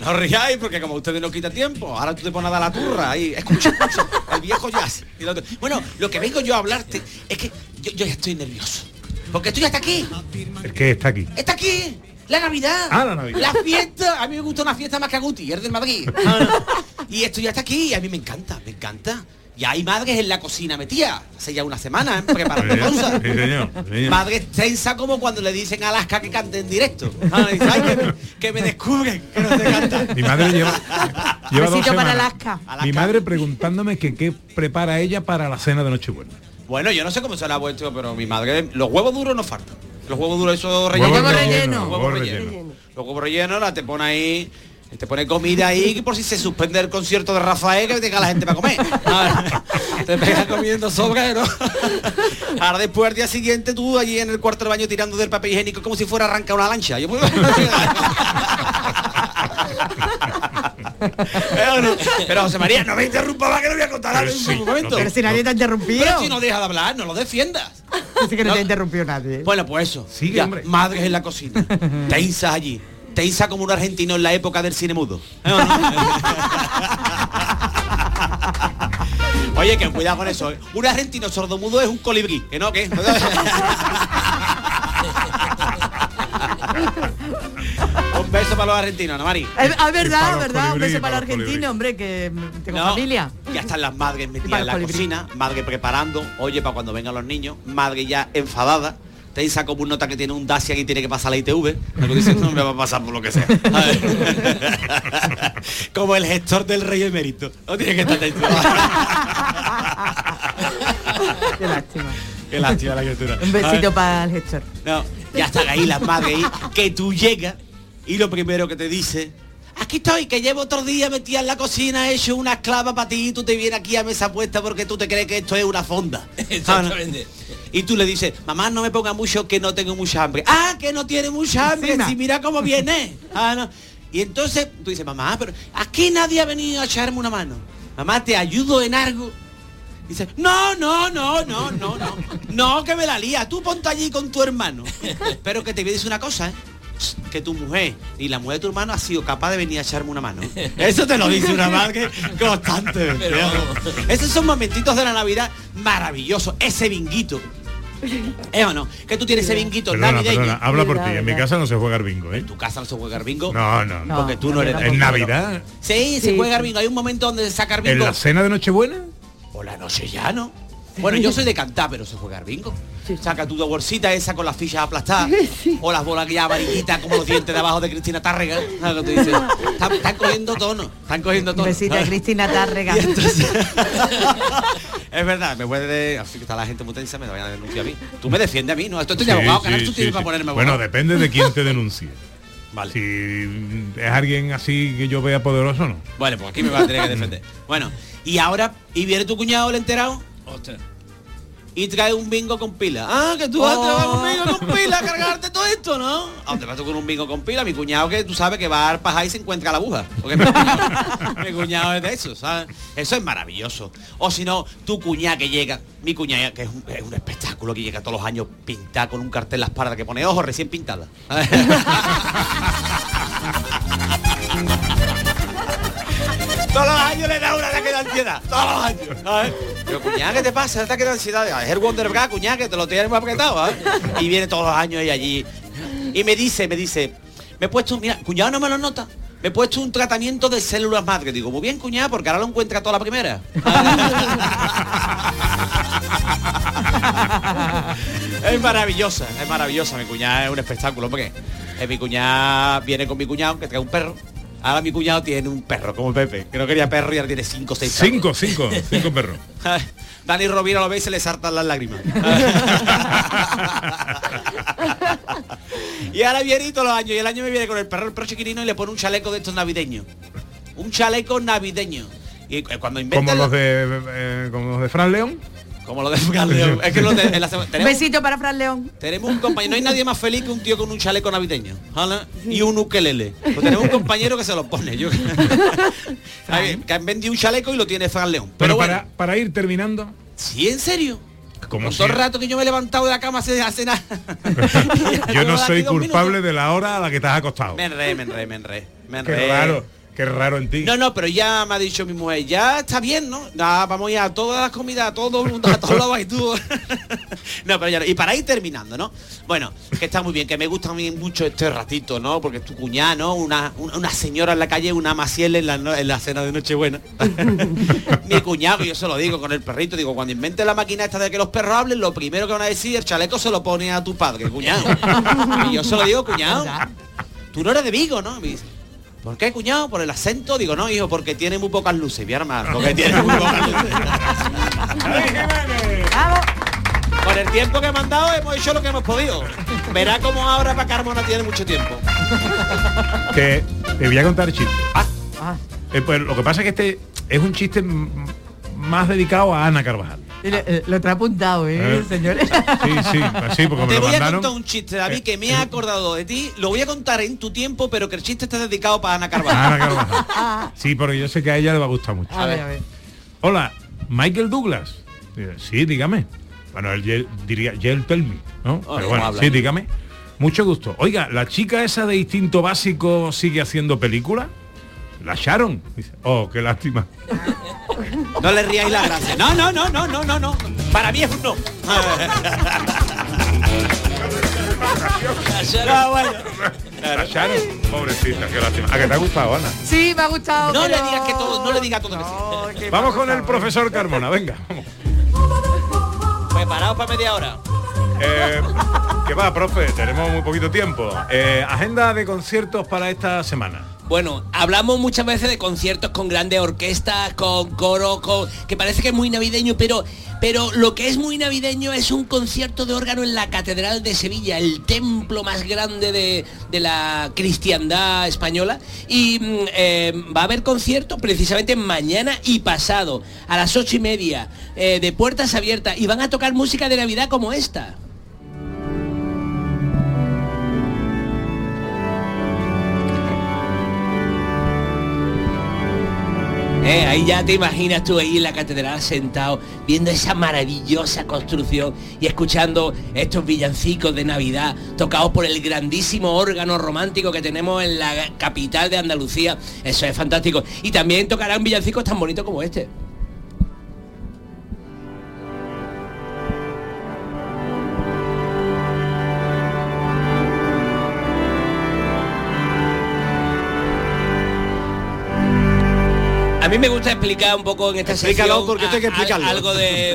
No os riáis porque como ustedes no quitan tiempo, ahora tú te pones a dar la turra ahí. Escucha, escucha, el viejo jazz. Y lo otro. Bueno, lo que vengo yo a hablarte es que yo, yo ya estoy nervioso. Porque esto ya está aquí. El que está aquí. Está aquí. La Navidad. Ah, la Navidad. La fiesta. A mí me gusta una fiesta más que a Guti, el del Madrid. y esto ya está aquí y a mí me encanta, me encanta. Ya hay madres en la cocina metida. Hace ya una semana, ¿eh? preparando Sí, cosas. sí, señor, señor. Madres tensa como cuando le dicen a Alaska que cante en directo. Ah, dice, "Ay, que, me, que me descubren, que no sé cantar. Mi madre lleva, lleva dos para semanas. Alaska. Mi madre preguntándome que qué prepara ella para la cena de Nochebuena. Bueno, yo no sé cómo será vuestro, pero mi madre, los huevos duros no faltan. Los huevos duros esos Huevos rellenos. rellenos, Los huevos rellenos. Los huevos rellenos la te pone ahí, te pone comida ahí que por si se suspende el concierto de Rafael que tenga la gente para comer. Ver, te pegas comiendo sobra, ¿no? Ahora después al día siguiente tú allí en el cuarto del baño tirando del papel higiénico como si fuera a arrancar una lancha. Yo puedo- Pero, no- pero José María, no me interrumpa más que no voy a contar algo en un momento. Pero si nadie te ha interrumpido. Pero si no deja de hablar, no lo defiendas. Dice que no, No. te ha interrumpido nadie. Bueno, pues eso. Sigue, Ya, hombre. Madres en la cocina. Tensas allí. Tensa como un argentino en la época del cine mudo. Oye, que cuidado con eso. ¿eh? Un argentino sordomudo es un colibrí, ¿que no? ¿Qué? un beso para los argentinos, ¿no, Mari? Es ah, verdad, los verdad. Un beso para los colibrí. argentino, hombre, que mm, tengo No, familia. Ya están las madres metidas en la colibrí. cocina, madre preparando, oye, para cuando vengan los niños, madre ya enfadada, tensa como un nota que tiene un Dacia y tiene que pasar la ITV, luego dice, no me va a pasar por lo que sea. Como el gestor del rey emérito. No tiene que estar. Qué lástima. Qué lástima la criatura. Un besito para el gestor. No, ya están ahí las madres ahí, que tú llegas y lo primero que te dice, aquí estoy, que llevo otro día metida en la cocina, he hecho una esclava para ti y tú te vienes aquí a mesa puesta porque tú te crees que esto es una fonda. Exactamente. Y tú le dices, mamá, no me ponga mucho que no tengo mucha hambre. Ah, que no tiene mucha hambre, si mira cómo viene. Ah, no. Y entonces tú dices, mamá, pero aquí nadie ha venido a echarme una mano. Mamá, te ayudo en algo. Dice, no, no, no, no, no, no. No, que me la lía. Tú ponte allí con tu hermano. Pero que te voy a decir una cosa, ¿eh? Que tu mujer y la mujer de tu hermano ha sido capaz de venir a echarme una mano. Eso te lo dice una madre constante. Esos son momentitos de la Navidad maravillosos. Ese binguito. ¿Eh o no? Que tú tienes ese binguito Perdona, navideño. perdona, habla por ti. En mi casa no se juega al bingo, ¿eh? En tu casa no se juega el bingo. No, no, no. Porque tú no eres En Navidad, Sí, se juega bingo. Hay un momento donde se saca el en bingo. la cena de Nochebuena, Por la noche ya, ¿no? Bueno, yo soy de cantar, pero se juega al bingo. Saca tu bolsita esa con las fichas aplastadas. O las bolas ya amarillitas como los dientes de abajo de Cristina Tárrega. Están, están cogiendo tono. Están cogiendo tono. besito a Cristina Tárrega. Entonces- es verdad, me puede... Así que está la gente muy tensa, me vayan a denunciar a mí. Tú me defiendes a mí, ¿no? Esto estoy de Sí, abogado, sí, canal, tú sí, tienes sí. para ponerme Bueno, abogado. depende de quién te denuncie. Vale. Si es alguien así que yo vea poderoso, no. Bueno, pues aquí me va a tener que defender. Bueno, y ahora, ¿y viene tu cuñado el enterado? Y trae un bingo con pila. Ah, que tú vas a traer un bingo con pila a cargarte todo esto, ¿no? ¿A dónde vas tú con un bingo con pila? Mi cuñado que tú sabes que va al pajar y se encuentra la aguja. Porque mi cuñado, mi cuñado es de eso, ¿sabes? Eso es maravilloso. O si no, tu cuñada que llega, mi cuñada que es un, es un espectáculo que llega todos los años pintada con un cartel en la espalda que pone ojos recién pintada. Todos los años le da una ataque de ansiedad. Todos los años. Pero cuñada, ¿qué te pasa? El ataque de ansiedad. Es el Wonder Bra, cuñada, que te lo tienes muy apretado. ¿sabes? Y viene todos los años ella allí. Y me dice, me dice, me he puesto, mira, cuñado no me lo nota. Me he puesto un tratamiento de células madre. Digo, muy bien, cuñada, porque ahora lo encuentra toda la primera. es maravillosa, es maravillosa. Mi cuñada es un espectáculo, porque eh, mi cuñada viene con mi cuñado, que trae un perro. Ahora mi cuñado tiene un perro, como Pepe, que no quería perro y ahora tiene cinco seis perros. Cinco, cinco, cinco perros. Dani Rovira lo ve y se le saltan las lágrimas. y ahora viene y todos los años, y el año me viene con el perro, el perro chiquitino y le pone un chaleco de estos navideños. Un chaleco navideño. Y eh, cuando inventa... Como los de eh, como los de Fran León. Como lo de Fran León. Es que los de- en la semana- tenemos, Besito para Fran León. tenemos un compañero, no hay nadie más feliz que un tío con un chaleco navideño. ¿vale? Y un ukelele. Pues tenemos un compañero que se lo pone. Yo, que han vendido un chaleco y lo tiene Fran León. Pero Pero bueno, para, para ir terminando. ¿sí en serio? Como si- todo el rato que yo me he levantado de la cama hace, hace nada. yo no soy culpable de la hora a la que te has acostado. Me enredé, me enredé, me enredé. Me Qué enredé. raro, qué raro en ti. No, no, pero ya me ha dicho mi mujer, ya está bien, ¿no? Nada, vamos a ir a todas las comidas, a todo el mundo, a todos lados y tú. no, pero ya no. Y para ir terminando, ¿no? Bueno, que está muy bien, que me gusta a mí mucho este ratito, ¿no? Porque es tu cuñada, ¿no? Una, una, una señora en la calle, una maciel en la, en la cena de Nochebuena. mi cuñado, yo se lo digo con el perrito, digo, cuando invente la máquina esta de que los perros hablen, lo primero que van a decir, el chaleco se lo pone a tu padre, cuñado. y yo se lo digo, cuñado. Tú no eres de Vigo, ¿no? Me dice, ¿Por qué, cuñado? ¿Por el acento? Digo, no, hijo, porque tiene muy pocas luces, mi hermano. Porque tiene muy pocas luces. Con el tiempo que me han dado hemos hecho lo que hemos podido. Verá cómo ahora para Carmona tiene mucho tiempo. Te, te voy a contar el chiste. Ah. Eh, pues lo que pasa es que este es un chiste más dedicado a Ana Carvajal. Eh, Lo trae apuntado, ¿eh, Eh. señores? Sí, sí, pues sí, porque me Te lo voy a mandaron. contar un chiste, David, que me ha acordado de ti. Lo voy a contar en tu tiempo, pero que el chiste está dedicado para Ana Carvajal. Ana Carvajal. Sí, porque yo sé que a ella le va a gustar mucho. A ver, a ver. Hola, Michael Douglas. Sí, dígame. Bueno, él diría, Yel tell me, ¿no? Oh, Pero ¿cómo bueno, sí, dígame. Mucho gusto. Oiga, ¿la chica esa de instinto básico sigue haciendo película? La Sharon. Dice, oh, qué lástima. No le ríais la gracia. No, no, no, no, no, no, no. Para mí es un no. Ah, bueno. La Sharon, pobrecita, qué lástima. ¿A que te ha gustado, Ana? Sí, me ha gustado. No le digas que todo, no le digas todo. que sí. Vamos con el profesor Carmona, venga. vamos. Preparados para media hora. Eh, ¿Qué va, profe? Tenemos muy poquito tiempo. Eh, agenda de conciertos para esta semana. Bueno, hablamos muchas veces de conciertos con grandes orquestas, con coro, con que parece que es muy navideño, pero pero lo que es muy navideño es un concierto de órgano en la Catedral de Sevilla, el templo más grande de, de la cristiandad española. Y mm, eh, va a haber conciertos precisamente mañana y pasado, a las ocho y media, eh, de puertas abiertas, y van a tocar música de Navidad como esta. Eh, ahí ya te imaginas tú ahí en la catedral sentado, viendo esa maravillosa construcción y escuchando estos villancicos de Navidad tocados por el grandísimo órgano romántico que tenemos en la capital de Andalucía. Eso es fantástico. Y también tocarán villancicos tan bonitos como este. Mí me gusta explicar un poco en esta Explícalo, sección porque hay que a- a- explicarlo. algo de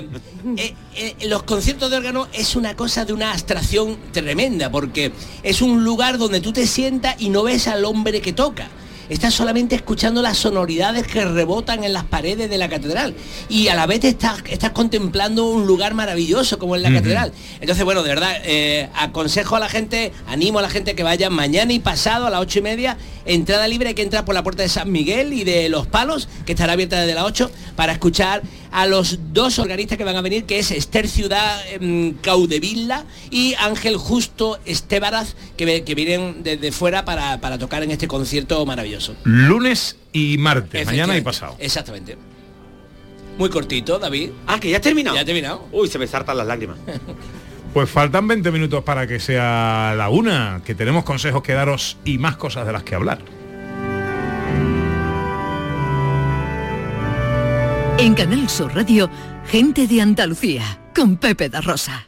eh, eh, los conciertos de órgano es una cosa de una abstracción tremenda porque es un lugar donde tú te sientas y no ves al hombre que toca. Estás solamente escuchando las sonoridades que rebotan en las paredes de la catedral y a la vez te estás, estás contemplando un lugar maravilloso como es la catedral. Entonces, bueno, de verdad, eh, aconsejo a la gente, animo a la gente que vaya mañana y pasado a las ocho y media, entrada libre, hay que entrar por la puerta de San Miguel y de Los Palos, que estará abierta desde las 8, para escuchar a los dos organistas que van a venir, que es Esther Ciudad em, Caudevilla y Ángel Justo Estebaraz, que, que vienen desde fuera para, para tocar en este concierto maravilloso. Lunes y martes, mañana y pasado. Exactamente. Muy cortito, David. Ah, que ya ha terminado. Ya ha terminado. Uy, se me saltan las lágrimas. Pues faltan 20 minutos para que sea la una, que tenemos consejos que daros y más cosas de las que hablar. En Canal Sur Radio, gente de Andalucía, con Pepe da Rosa.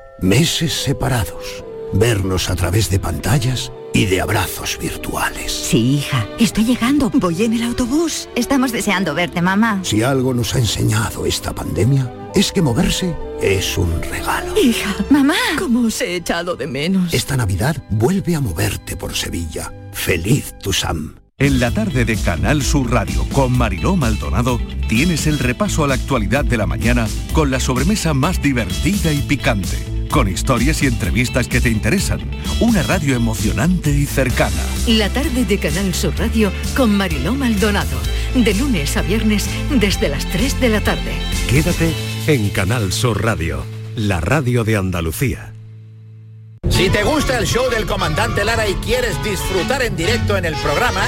meses separados, vernos a través de pantallas y de abrazos virtuales. Sí, hija, estoy llegando. Voy en el autobús. Estamos deseando verte, mamá. Si algo nos ha enseñado esta pandemia, es que moverse es un regalo. Hija, mamá. ¿Cómo os he echado de menos? Esta Navidad vuelve a moverte por Sevilla. Feliz tu Sam. En la tarde de Canal Sur Radio con Mariló Maldonado tienes el repaso a la actualidad de la mañana con la sobremesa más divertida y picante, con historias y entrevistas que te interesan, una radio emocionante y cercana. La tarde de Canal Sur Radio con Mariló Maldonado. De lunes a viernes desde las 3 de la tarde. Quédate en Canal Sur Radio, la radio de Andalucía. Si te gusta el show del comandante Lara y quieres disfrutar en directo en el programa,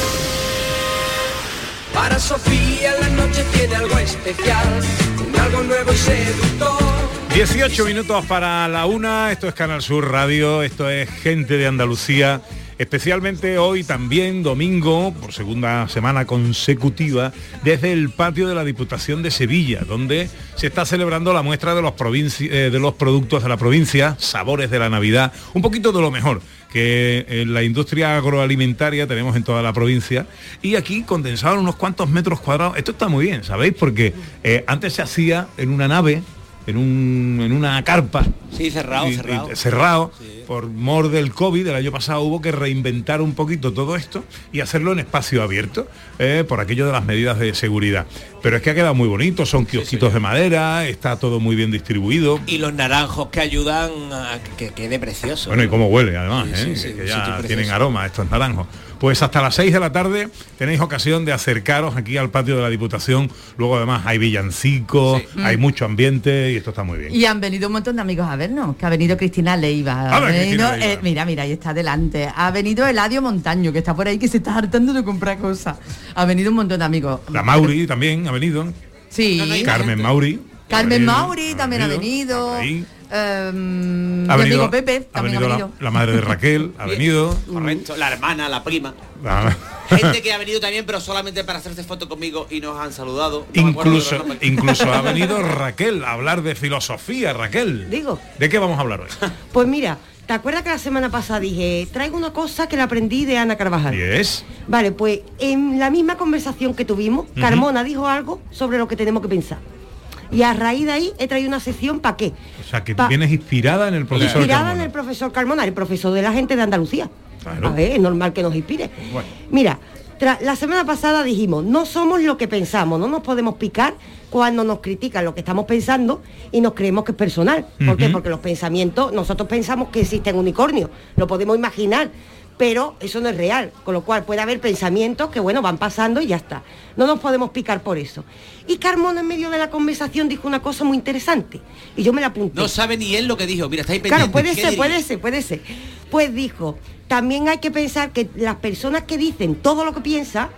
Para Sofía la noche tiene algo especial, un algo nuevo seductor. 18 minutos para la una, esto es Canal Sur Radio, esto es Gente de Andalucía, especialmente hoy también, domingo, por segunda semana consecutiva, desde el patio de la Diputación de Sevilla, donde se está celebrando la muestra de los, eh, de los productos de la provincia, sabores de la Navidad, un poquito de lo mejor que en la industria agroalimentaria tenemos en toda la provincia y aquí condensado en unos cuantos metros cuadrados. Esto está muy bien, ¿sabéis? Porque eh, antes se hacía en una nave, en, un, en una carpa, Sí, cerrado, y- y- cerrado. cerrado. Por mor del COVID, el año pasado hubo que reinventar un poquito todo esto y hacerlo en espacio abierto, eh, por aquello de las medidas de seguridad. Pero es que ha quedado muy bonito, son kiosquitos de madera, está todo muy bien distribuido. Y los naranjos que ayudan a que quede precioso. Bueno, y cómo huele además, Sí, ¿eh? sí, sí, que ya tienen aroma estos naranjos. Pues hasta las 6 de la tarde tenéis ocasión de acercaros aquí al patio de la Diputación. Luego además hay villancicos, hay mucho ambiente y esto está muy bien. Y han venido un montón de amigos a vernos, que ha venido Cristina Leiva. Ha la venido, Cristina Leiva. eh, mira, mira, ahí está delante. Ha venido Eladio Montaño, que está por ahí, que se está hartando de comprar cosas. Ha venido un montón de amigos. La Mauri también ha venido. Sí. Carmen Mauri. Carmen Ha venido, Mauri también ha venido. Em, Ha venido, amigo Pepe ha venido ha la- venido. La, madre de Raquel, ha venido. Correcto, la hermana, la prima. La- Gente que ha venido también, pero solamente para hacerse foto conmigo y nos han saludado. No incluso, incluso ha venido Raquel a hablar de filosofía, Raquel. Digo. ¿De qué vamos a hablar hoy? Pues mira, ¿te acuerdas que la semana pasada dije, traigo una cosa que la aprendí de Ana Carvajal? Yes. Vale, pues en la misma conversación que tuvimos. Carmona dijo algo sobre lo que tenemos que pensar. Y a raíz de ahí he traído una sección para qué. O sea, que Pa- vienes inspirada en el profesor Inspirada Carmona. en el profesor Carmona, el profesor de la gente de Andalucía. Claro. A ver, es normal que nos inspire. Bueno. Mira, la semana pasada dijimos, no somos lo que pensamos, no nos podemos picar cuando nos critican lo que estamos pensando y nos creemos que es personal. ¿Por qué? Porque los pensamientos, nosotros pensamos que existen unicornios, lo podemos imaginar, pero eso no es real, con lo cual puede haber pensamientos que, bueno, van pasando y ya está. No nos podemos picar por eso. Y Carmona en medio de la conversación dijo una cosa muy interesante, y yo me la apunté. No sabe ni él lo que dijo. Mira, está ahí Claro, pendiente. puede ¿Qué ser, diría? puede ser, puede ser. Pues dijo, también hay que pensar que las personas que dicen todo lo que piensa,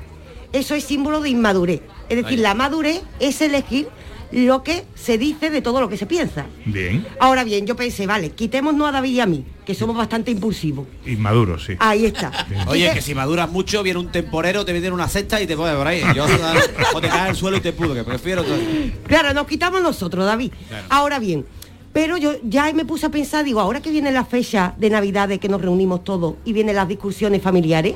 eso es símbolo de inmadurez. Es decir, Vaya. la madurez es elegir lo que se dice de todo lo que se piensa. Bien. Ahora bien, yo pensé, vale, quitémonos a David y a mí, que somos bastante impulsivos. Inmaduro, sí. Ahí está. Oye, que si maduras mucho, viene un temporero, te viene una cesta y te pone por ahí. Yo, o te caes al suelo y te pudo, que prefiero todo. Claro, nos quitamos nosotros, David. Claro. Ahora bien, pero yo ya me puse a pensar, digo, ahora que viene la fecha de Navidad de que nos reunimos todos y vienen las discusiones familiares,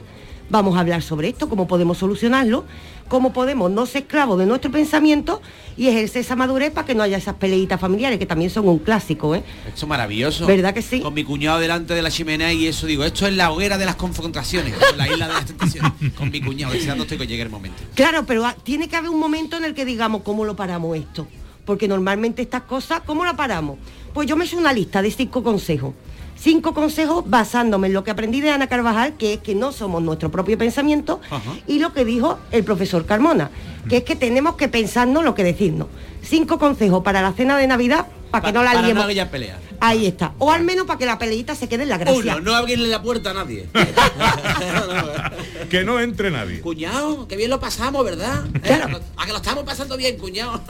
vamos a hablar sobre esto, cómo podemos solucionarlo, cómo podemos no ser esclavos de nuestro pensamiento y ejercer esa madurez para que no haya esas peleitas familiares, que también son un clásico, ¿eh? Esto es maravilloso. ¿Verdad que sí? Con mi cuñado delante de la chimenea y eso digo, esto es la hoguera de las confrontaciones, con la isla de las tentaciones. Con mi cuñado, deseando estoy que llegue el momento. Claro, pero tiene que haber un momento en el que digamos, ¿cómo lo paramos esto? Porque normalmente estas cosas, ¿cómo la paramos? Pues yo me he hecho una lista de cinco consejos. Cinco consejos basándome en lo que aprendí de Ana Carvajal, que es que no somos nuestro propio pensamiento, y lo que dijo el profesor Carmona, que es que tenemos que pensarnos lo que decirnos. Cinco consejos para la cena de Navidad, para que no la Para liemos. no haya pelea. Ahí está. O al menos para que la peleita se quede en la gracia. Uno, no abrirle la puerta a nadie. Que no entre nadie. cuñado, que bien lo pasamos, ¿verdad? ¿Eh? A que lo estamos pasando bien, cuñado.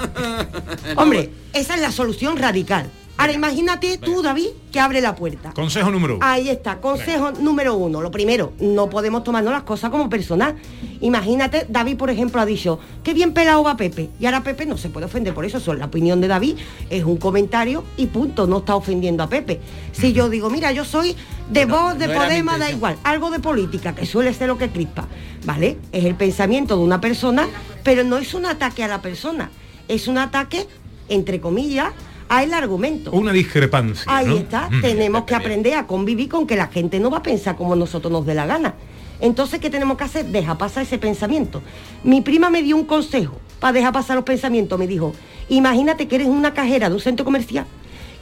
Hombre, esa es la solución radical. Ahora imagínate tú, David, que abre la puerta. Consejo número uno. Ahí está, consejo número uno. Lo primero, no podemos tomarnos las cosas como personal. Imagínate, David, por ejemplo, ha dicho, qué bien pelado va Pepe. Y ahora Pepe no se puede ofender por eso. Eso es la opinión de David, es un comentario y punto, no está ofendiendo a Pepe. Si yo digo, mira, yo soy de voz, de no Podemos, da igual, algo de política, que suele ser lo que crispa, ¿vale? Es el pensamiento de una persona, pero no es un ataque a la persona, es un ataque, entre comillas, al argumento. Una discrepancia. Ahí ¿no? está, Mm. tenemos que aprender a convivir con que la gente no va a pensar como nosotros nos dé la gana. Entonces, ¿qué tenemos que hacer? Deja pasar ese pensamiento. Mi prima me dio un consejo para dejar pasar los pensamientos. Me dijo, imagínate que eres una cajera de un centro comercial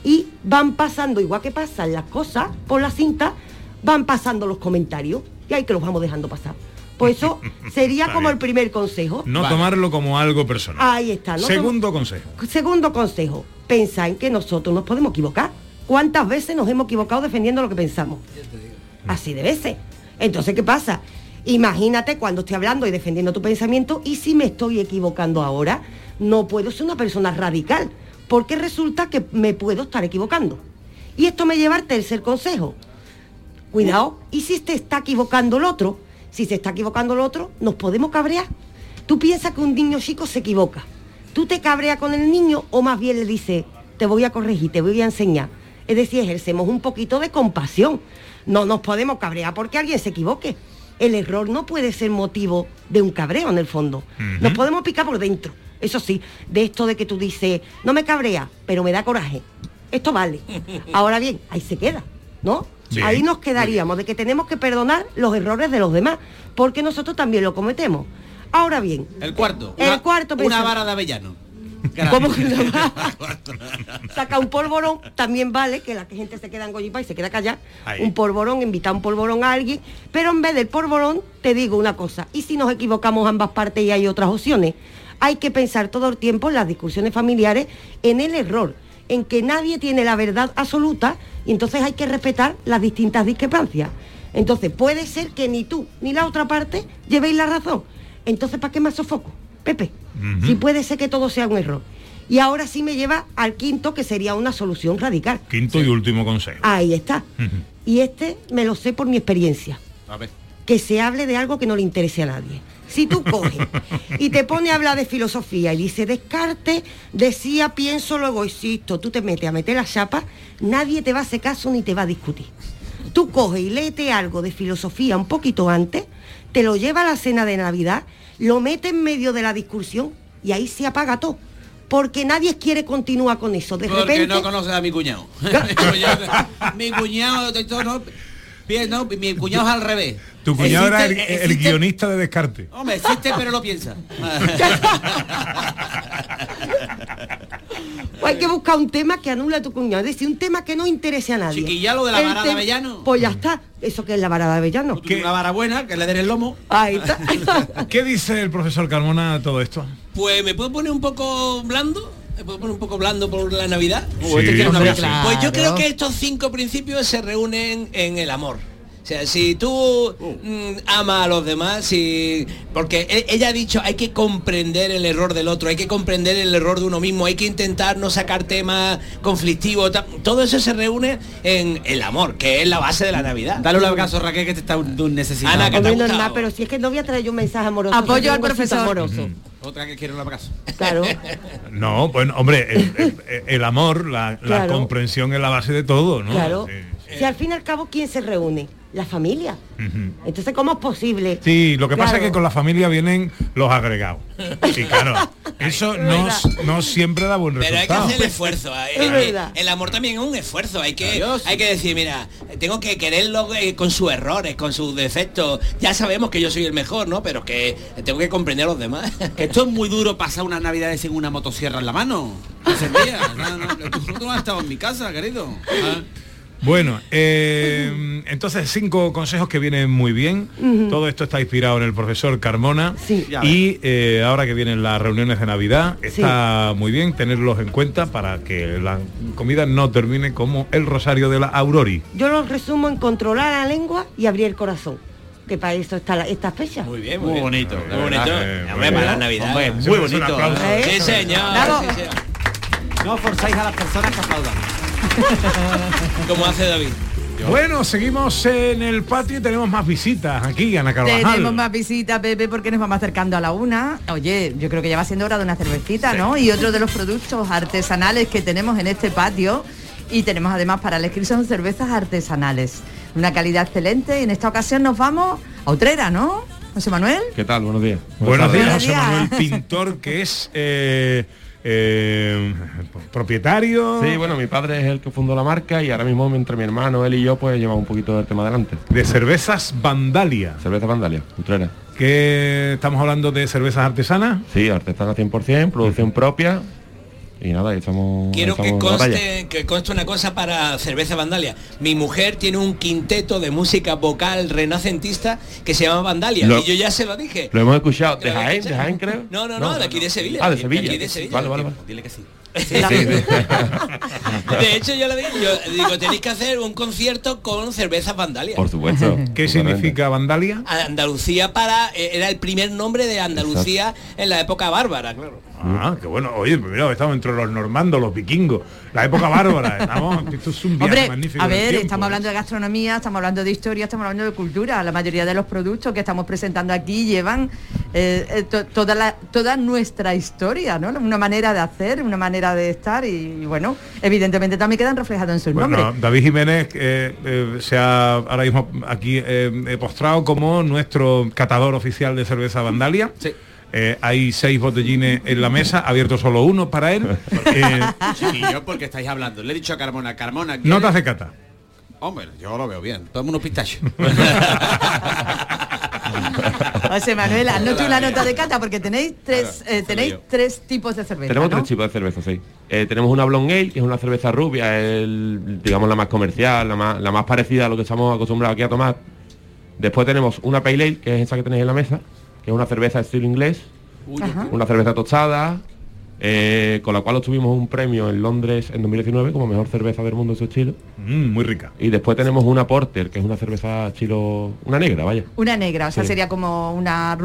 y van pasando, igual que pasan las cosas por la cinta, van pasando los comentarios y ahí que los vamos dejando pasar. Pues eso sería como el primer consejo. No tomarlo como algo personal. Ahí está. no Segundo consejo. Segundo consejo, pensar en que nosotros nos podemos equivocar. ¿Cuántas veces nos hemos equivocado defendiendo lo que pensamos? Así de veces. Entonces, ¿qué pasa? Imagínate cuando estoy hablando y defendiendo tu pensamiento y si me estoy equivocando ahora, no puedo ser una persona radical, porque resulta que me puedo estar equivocando. Y esto me lleva al tercer consejo. Cuidado, ¿y si te está equivocando el otro? Si se está equivocando el otro, nos podemos cabrear. Tú piensas que un niño chico se equivoca. Tú te cabreas con el niño o más bien le dices, te voy a corregir, te voy a enseñar. Es decir, ejercemos un poquito de compasión. No nos podemos cabrear porque alguien se equivoque. El error no puede ser motivo de un cabreo en el fondo. Nos podemos picar por dentro. Eso sí, de esto de que tú dices, no me cabrea, pero me da coraje. Esto vale. Ahora bien, ahí se queda, ¿no? Sí. Ahí nos quedaríamos de que tenemos que perdonar los errores de los demás, porque nosotros también lo cometemos. Ahora bien, El cuarto. El una- cuarto Una vara de avellano. ¿Cómo que una saca un polvorón, también vale que la gente se queda en Goyipa y se queda callada. Ahí. Un polvorón, invitar un polvorón a alguien, pero en vez del polvorón te digo una cosa, y si nos equivocamos ambas partes y hay otras opciones, hay que pensar todo el tiempo en las discusiones familiares en el error, en que nadie tiene la verdad absoluta y entonces hay que respetar las distintas discrepancias. Entonces puede ser que ni tú ni la otra parte llevéis la razón. Entonces, ¿para qué más sofoco? Pepe, si puede ser que todo sea un error. Y ahora sí me lleva al quinto, que sería una solución radical. Quinto y último consejo. Ahí está. Y este me lo sé por mi experiencia. A ver. Que se hable de algo que no le interese a nadie. Si tú coges y te pones a hablar de filosofía y dice Descartes decía pienso luego existo, tú te metes a meter la chapa, nadie te va a hacer caso ni te va a discutir. Tú coges y léete algo de filosofía un poquito antes, te lo lleva a la cena de Navidad, lo mete en medio de la discusión y ahí se apaga todo. Porque nadie quiere continuar con eso. De Porque repente. no conoces a mi cuñado. mi cuñado, de todo, no, no, mi cuñado es al revés. Tu cuñado era el, Existe- el existe- guionista de Descarte. Hombre, existe pero lo piensa. O hay que buscar un tema que anule a tu cuñado. Es decir, un tema que no interese a nadie. Chiquilla, lo de la El vara de avellano. Pues ya está. ¿Eso que es la vara de avellano? Una vara buena, que le den el lomo. Ahí está. ¿Qué dice el profesor Carmona a todo esto? Pues me puedo poner un poco blando. ¿Me puedo poner un poco blando por la Navidad? Sí, este tiene una Pues. Pues yo creo que estos cinco principios se reúnen en el amor. O sea, si tú mm, amas a los demás, si... porque e- ella ha dicho, hay que comprender el error del otro, hay que comprender el error de uno mismo, hay que intentar no sacar temas conflictivos, todo eso se reúne en el amor, que es la base de la Navidad. Dale un abrazo, Raquel, que te está necesitando. Ana, que te gustado. normal, pero si es que no voy a traer yo un mensaje amoroso. Apoyo yo al profesor. amoroso. Otra que quiere un abrazo. Claro. No, bueno, hombre, el, el- el amor, la, comprensión es la base de todo, ¿no? Claro. Sí. Si al fin y al cabo, ¿quién se reúne? La familia. Entonces, ¿cómo es posible? Sí, lo que pasa es que con la familia vienen los agregados. Y claro, eso no, no siempre da buen Pero hay que resultado. hacer el esfuerzo. eh, Es el amor también es un esfuerzo. Hay que, hay que decir, mira, tengo que quererlo eh, con sus errores, con sus defectos. Ya sabemos que yo soy el mejor, ¿no? Pero que tengo que comprender a los demás. Que esto es muy duro pasar unas navidades sin una motosierra en la mano. No, no, tú, tú no has estado en mi casa, querido. Ah. Bueno, eh, entonces cinco consejos que vienen muy bien. Todo esto está inspirado en el profesor Carmona. Y eh, ahora que vienen las reuniones de Navidad, está muy bien tenerlos en cuenta para que la comida no termine como el rosario de la Aurori. Yo lo resumo en controlar la lengua y abrir el corazón. Que para eso está la- esta fecha. Muy bien, Muy bonito. Muy bonito. Eh, Hombre, muy para la. Navidad. Hombre, muy bonito. aplauso. ¿Eh? Sí, señor. Sí, señor. No forzáis a las personas que aplaudan. Como hace David. Bueno, seguimos en el patio y tenemos más visitas aquí, Ana Carvajal. Tenemos más visitas, Pepe, porque nos vamos acercando a la una. Oye, yo creo que ya va siendo hora de una cervecita, ¿no? Y otro de los productos artesanales que tenemos en este patio. Y tenemos además para elegir son cervezas artesanales. Una calidad excelente. Y en esta ocasión nos vamos a Utrera, ¿no? José Manuel. ¿Qué tal? Buenos días. Buenos días, Buenos José días. Manuel Pintor, que es eh, eh, propietario Sí, bueno, mi padre es el que fundó la marca y ahora mismo entre mi hermano, él y yo, pues llevamos un poquito del tema adelante. de cervezas Vandalia. Cerveza Vandalia, Utrera. que estamos hablando de cervezas artesanas. Sí, artesana 100%, producción propia. Y nada, ahí estamos... Quiero ahí que estamos conste, que conste una cosa para Cerveza Vandalia. Mi mujer tiene un quinteto de música vocal renacentista que se llama Vandalia. Lo- y yo ya se lo dije. Lo hemos escuchado. ¿Te ¿De Jaén? ¿De? Jaén, creo? No, no, no, de aquí de Sevilla. Ah, de Sevilla. aquí de Sevilla. Vale, vale, vale. Dile que sí. Sí, sí. De hecho, yo le digo, yo digo, tenéis que hacer un concierto con cervezas Vandalia. Por supuesto. ¿Qué totalmente. significa Vandalia? Andalucía para eh, era el primer nombre de Andalucía en la época bárbara, claro. Ah, qué bueno. Oye, pues mira, estamos entre los normandos, los vikingos, la época bárbara. Estamos, esto es un viaje Hombre, magnífico. a ver, tiempo. estamos hablando de gastronomía, estamos hablando de historia, estamos hablando de cultura. La mayoría de los productos que estamos presentando aquí llevan eh, eh, to- toda, la, toda nuestra historia, ¿no? Una manera de hacer, una manera de estar y, y, bueno, evidentemente también quedan reflejados en sus Bueno, nombres. David Jiménez eh, eh, se ha ahora mismo aquí eh, eh, postrado como nuestro catador oficial de cerveza Vandalia. Eh, hay seis botellines en la mesa, abierto solo uno para él. Eh, Chiquillo, porque estáis hablando. Le he dicho a Carmona, Carmona. notas de cata. Hombre, yo lo veo bien. Toma unos pistachos. José Manuel, haznos tú la nota de cata porque tenéis tres, eh, tenéis yo. tres tipos de cerveza. Tenemos ¿no? tres tipos de cerveza, sí. Eh, tenemos una Blonde Ale, que es una cerveza rubia, el, digamos la más comercial, la más, la más parecida a lo que estamos acostumbrados aquí a tomar. Después tenemos una Pale Ale, que es esa que tenéis en la mesa, que es una cerveza estilo inglés, una cerveza tostada, eh, con la cual obtuvimos un premio en Londres en 2019 como mejor cerveza del mundo de su estilo. Mm, muy rica. Y después tenemos una Porter, que es una cerveza estilo... una negra, vaya. Una negra, o sea, Sí. sería como una,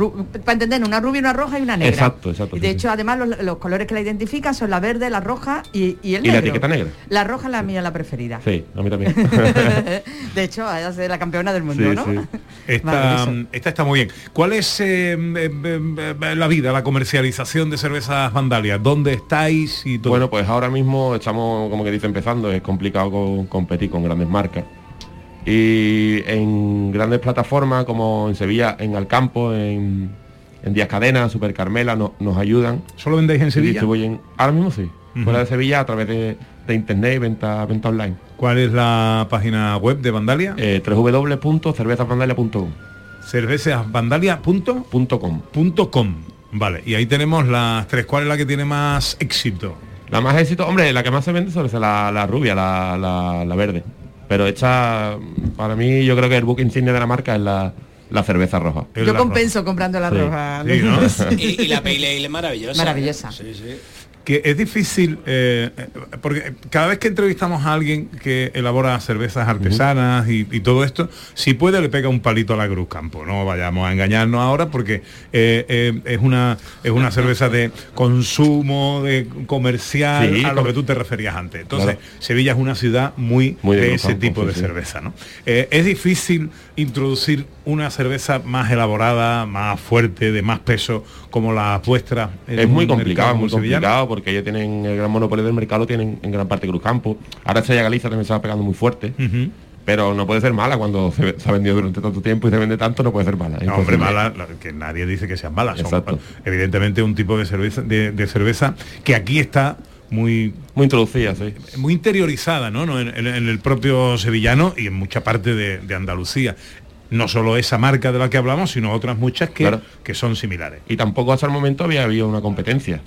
para entender, una rubia, una roja y una negra. Exacto, exacto, Y de sí, hecho, además, los, los colores que la identifican son la verde, la roja y, y el Y la etiqueta negra. La roja es la mía, la preferida. Sí, a mí también. de hecho, ella es la campeona del mundo, Sí, ¿no? sí. Esta, está muy bien. ¿Cuál es eh, eh, eh, eh, la vida, la comercialización de cervezas Vandalia? ¿Dónde estáis y todo? Bueno, pues ahora mismo estamos, como que dice, empezando. Es complicado co- competir con grandes marcas. Y en grandes plataformas como en Sevilla, en Alcampo, en, en Díaz Cadena, Super Carmela, no- nos ayudan. ¿Solo vendéis en Sevilla? distribuyen- ahora mismo sí. Ujú. Fuera de Sevilla a través de, de internet y venta, venta online. ¿Cuál es la página web de Vandalia? Eh, www.cervezasvandalia.com cervezasvandalia.com .com. Vale, y ahí tenemos las tres. ¿Cuál es la que tiene más éxito? La más éxito, hombre, la que más se vende suele ser la, la rubia, la, la- la verde. Pero esta, para mí, yo creo que el buque insignia de la marca es la, la cerveza roja. Yo compenso comprando la Sí. roja. Sí, ¿no? Y, y la Pale Ale es maravillosa. Maravillosa. Sí, sí. Que es difícil, eh, porque cada vez que entrevistamos a alguien que elabora cervezas artesanas y, y todo esto, si puede le pega un palito a la Cruz Campo, no vayamos a engañarnos ahora porque eh, eh, es una es una cerveza de consumo, de comercial, Sí, a lo que tú te referías antes. Entonces, Claro. Sevilla es una ciudad muy, Muy de ese Campo, tipo sí, de sí. cerveza, ¿no? Es difícil introducir una cerveza más elaborada, más fuerte, de más peso, como la vuestra. en Es muy complicado, muy complicado porque ellos tienen el gran monopolio del mercado, tienen en gran parte Cruz Campo. Ahora Estrella Galicia también se va pegando muy fuerte. Pero no puede ser mala cuando se, se ha vendido durante tanto tiempo y se vende tanto, no puede ser mala. No, hombre, mala, la- que nadie dice que sean malas. Son, evidentemente un tipo de cerveza, de, de cerveza que aquí está muy muy introducida, sí. muy interiorizada, ¿no? ¿no? En, en- en el propio sevillano y en mucha parte de, de Andalucía. No solo esa marca de la que hablamos, sino otras muchas que, Claro. que son similares. Y tampoco hasta el momento había habido una competencia.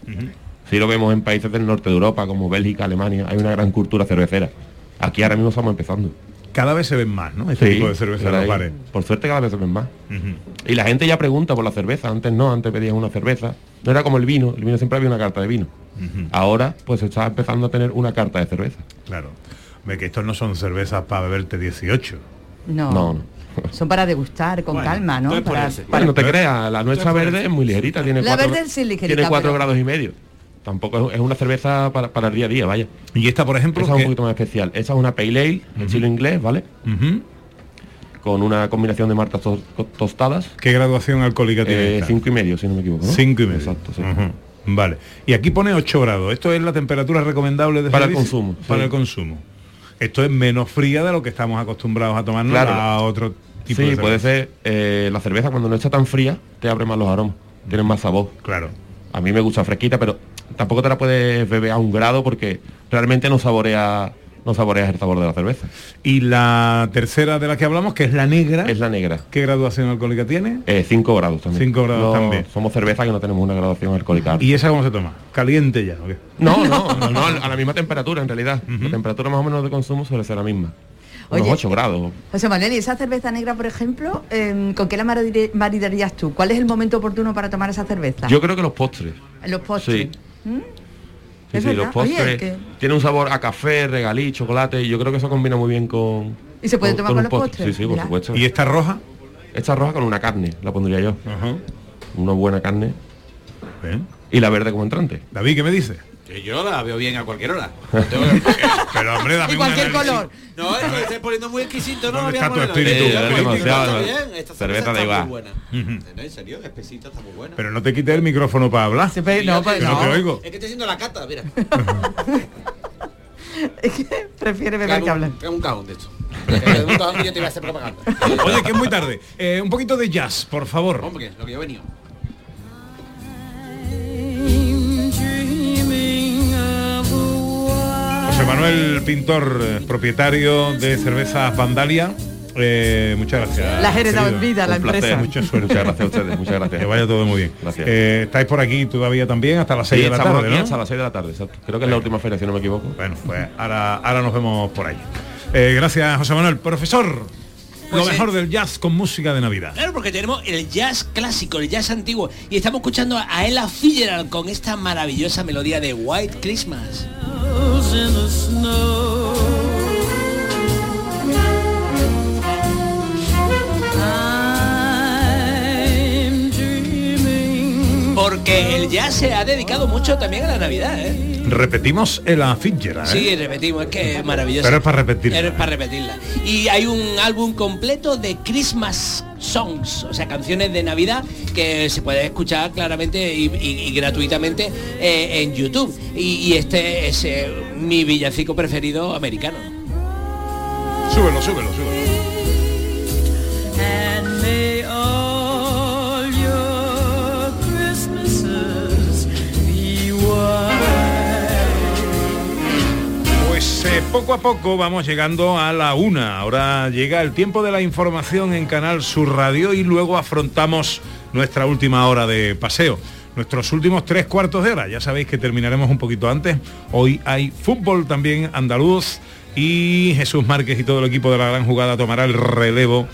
Si lo vemos en países del norte de Europa, como Bélgica, Alemania, hay una gran cultura cervecera. Aquí ahora mismo estamos empezando. Cada vez se ven más, ¿no? Este Sí, tipo de cerveza en los bares. Por suerte cada vez se ven más. Y la gente ya pregunta por la cerveza. Antes no, antes pedían una cerveza. No era como el vino. El vino siempre había una carta de vino. Ahora pues se está empezando a tener una carta de cerveza. Claro. Ve que estos no son cervezas para beberte 18. No, No, no. son para degustar con Bueno, calma, ¿no? Para- Bueno, no te creas, la nuestra verde es muy ligerita, tiene La cuatro, verde sí es ligerita, tiene cuatro pero- grados y medio. Tampoco es, una cerveza para, para el día a día, vaya. Y esta, por ejemplo, esa es un poquito más especial. Esa es una pale ale, estilo inglés, ¿vale? Con una combinación de marcas tos- tostadas. ¿Qué graduación alcohólica tiene Eh, cinco y medio, si no me equivoco. ¿no? Cinco y medio. Exacto, sí. Vale. Y aquí pone 8 grados. Esto es la temperatura recomendable de Para el consumo, Para sí. el consumo. Esto es menos fría de lo que estamos acostumbrados a tomarnos Claro. a otro tipo sí, de puede cerveza. ser eh, la cerveza cuando no está tan fría, te abre más los aromas, tienen más sabor. Claro. A mí me gusta fresquita, pero tampoco te la puedes beber a un grado porque realmente no saborea no saboreas el sabor de la cerveza. Y la tercera de la que hablamos, que es la negra. Es la negra. ¿Qué graduación alcohólica tiene? 5 grados también. Cinco grados también. Somos cerveza que no tenemos una graduación alcohólica. ¿Y esa cómo se toma? ¿Caliente ya? o qué? No, no, no, no, a la misma temperatura en realidad. La temperatura más o menos de consumo suele ser la misma. Unos Oye. 8 grados. José Manuel, y esa cerveza negra, por ejemplo, em, ¿con qué la maridarías tú? ¿Cuál es el momento oportuno para tomar esa cerveza? Yo creo que los postres. Los postres. Sí. ¿Mm? Sí, sí, los postres Oye, que- tiene un sabor a café, regalí, chocolate y yo creo que eso combina muy bien con ¿Y se puede tomar con un los postre. postres? Sí, sí, por Mira. supuesto. ¿Y esta roja? Esta roja con una carne, la pondría yo. Una buena carne. Y la verde como entrante. David, ¿qué me dice? Que yo la veo bien a cualquier hora. Pero hombre, dame Y un cualquier color. No, es que me estáis poniendo muy exquisito, no ¿Dónde voy está tu espíritu? Eh, Es bien, Esta Cerveza está igual. muy buena. En serio, espesita está muy buena. Pero no te quites el micrófono para hablar. no, Que no te oigo. Es que estoy haciendo la cata, mira. Prefiere beber que hablar. Es un cajón de esto. Es un que yo te iba a hacer propaganda. Oye, que es muy tarde. Eh, un poquito de jazz, por favor. Hombre, lo que yo he venido. José Manuel Pintor, propietario de cervezas Vandalia. Eh, muchas gracias. La heredado en vida, la placer, empresa. Mucha suerte. Muchas gracias a ustedes, muchas gracias. Que vaya todo muy bien. Gracias. Eh, estáis por aquí todavía también hasta las Sí, 6 de la tarde, hasta las 6 de la tarde, exacto. Creo que es la última feria, si no me equivoco. Bueno, pues ahora, ahora nos vemos por ahí. Eh, gracias, José Manuel. Profesor, Pues, lo eh, mejor del jazz con música de Navidad. Claro, porque tenemos el jazz clásico, el jazz antiguo. Y estamos escuchando a Ella Fitzgerald con esta maravillosa melodía de White Christmas. Porque el jazz se ha dedicado mucho también a la Navidad, ¿eh? Repetimos el Fitzgerald, ¿eh? Sí, repetimos, es que es maravilloso. Pero es para repetirla. Es para repetirla. Y hay un álbum completo de Christmas Songs, o sea, canciones de Navidad que se puede escuchar claramente y, y- y gratuitamente eh, en YouTube. Y, y este es eh, mi villancico preferido americano. Súbelo, súbelo, súbelo. Pues eh, poco a poco vamos llegando a la una. Ahora llega el tiempo de la información en Canal Sur Radio y luego afrontamos nuestra última hora de paseo. Nuestros últimos tres cuartos de hora. Ya sabéis que terminaremos un poquito antes. Hoy hay fútbol también andaluz y Jesús Márquez y todo el equipo de la gran jugada tomará el relevo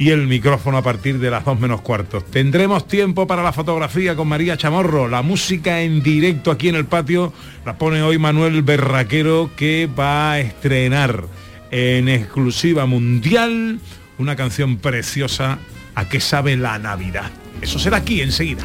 y el micrófono a partir de las dos menos cuartos. Tendremos tiempo para la fotografía con María Chamorro, la música en directo aquí en el patio la pone hoy Manuel Berraquero que va a estrenar en exclusiva mundial una canción preciosa a qué sabe la Navidad. Eso será aquí enseguida.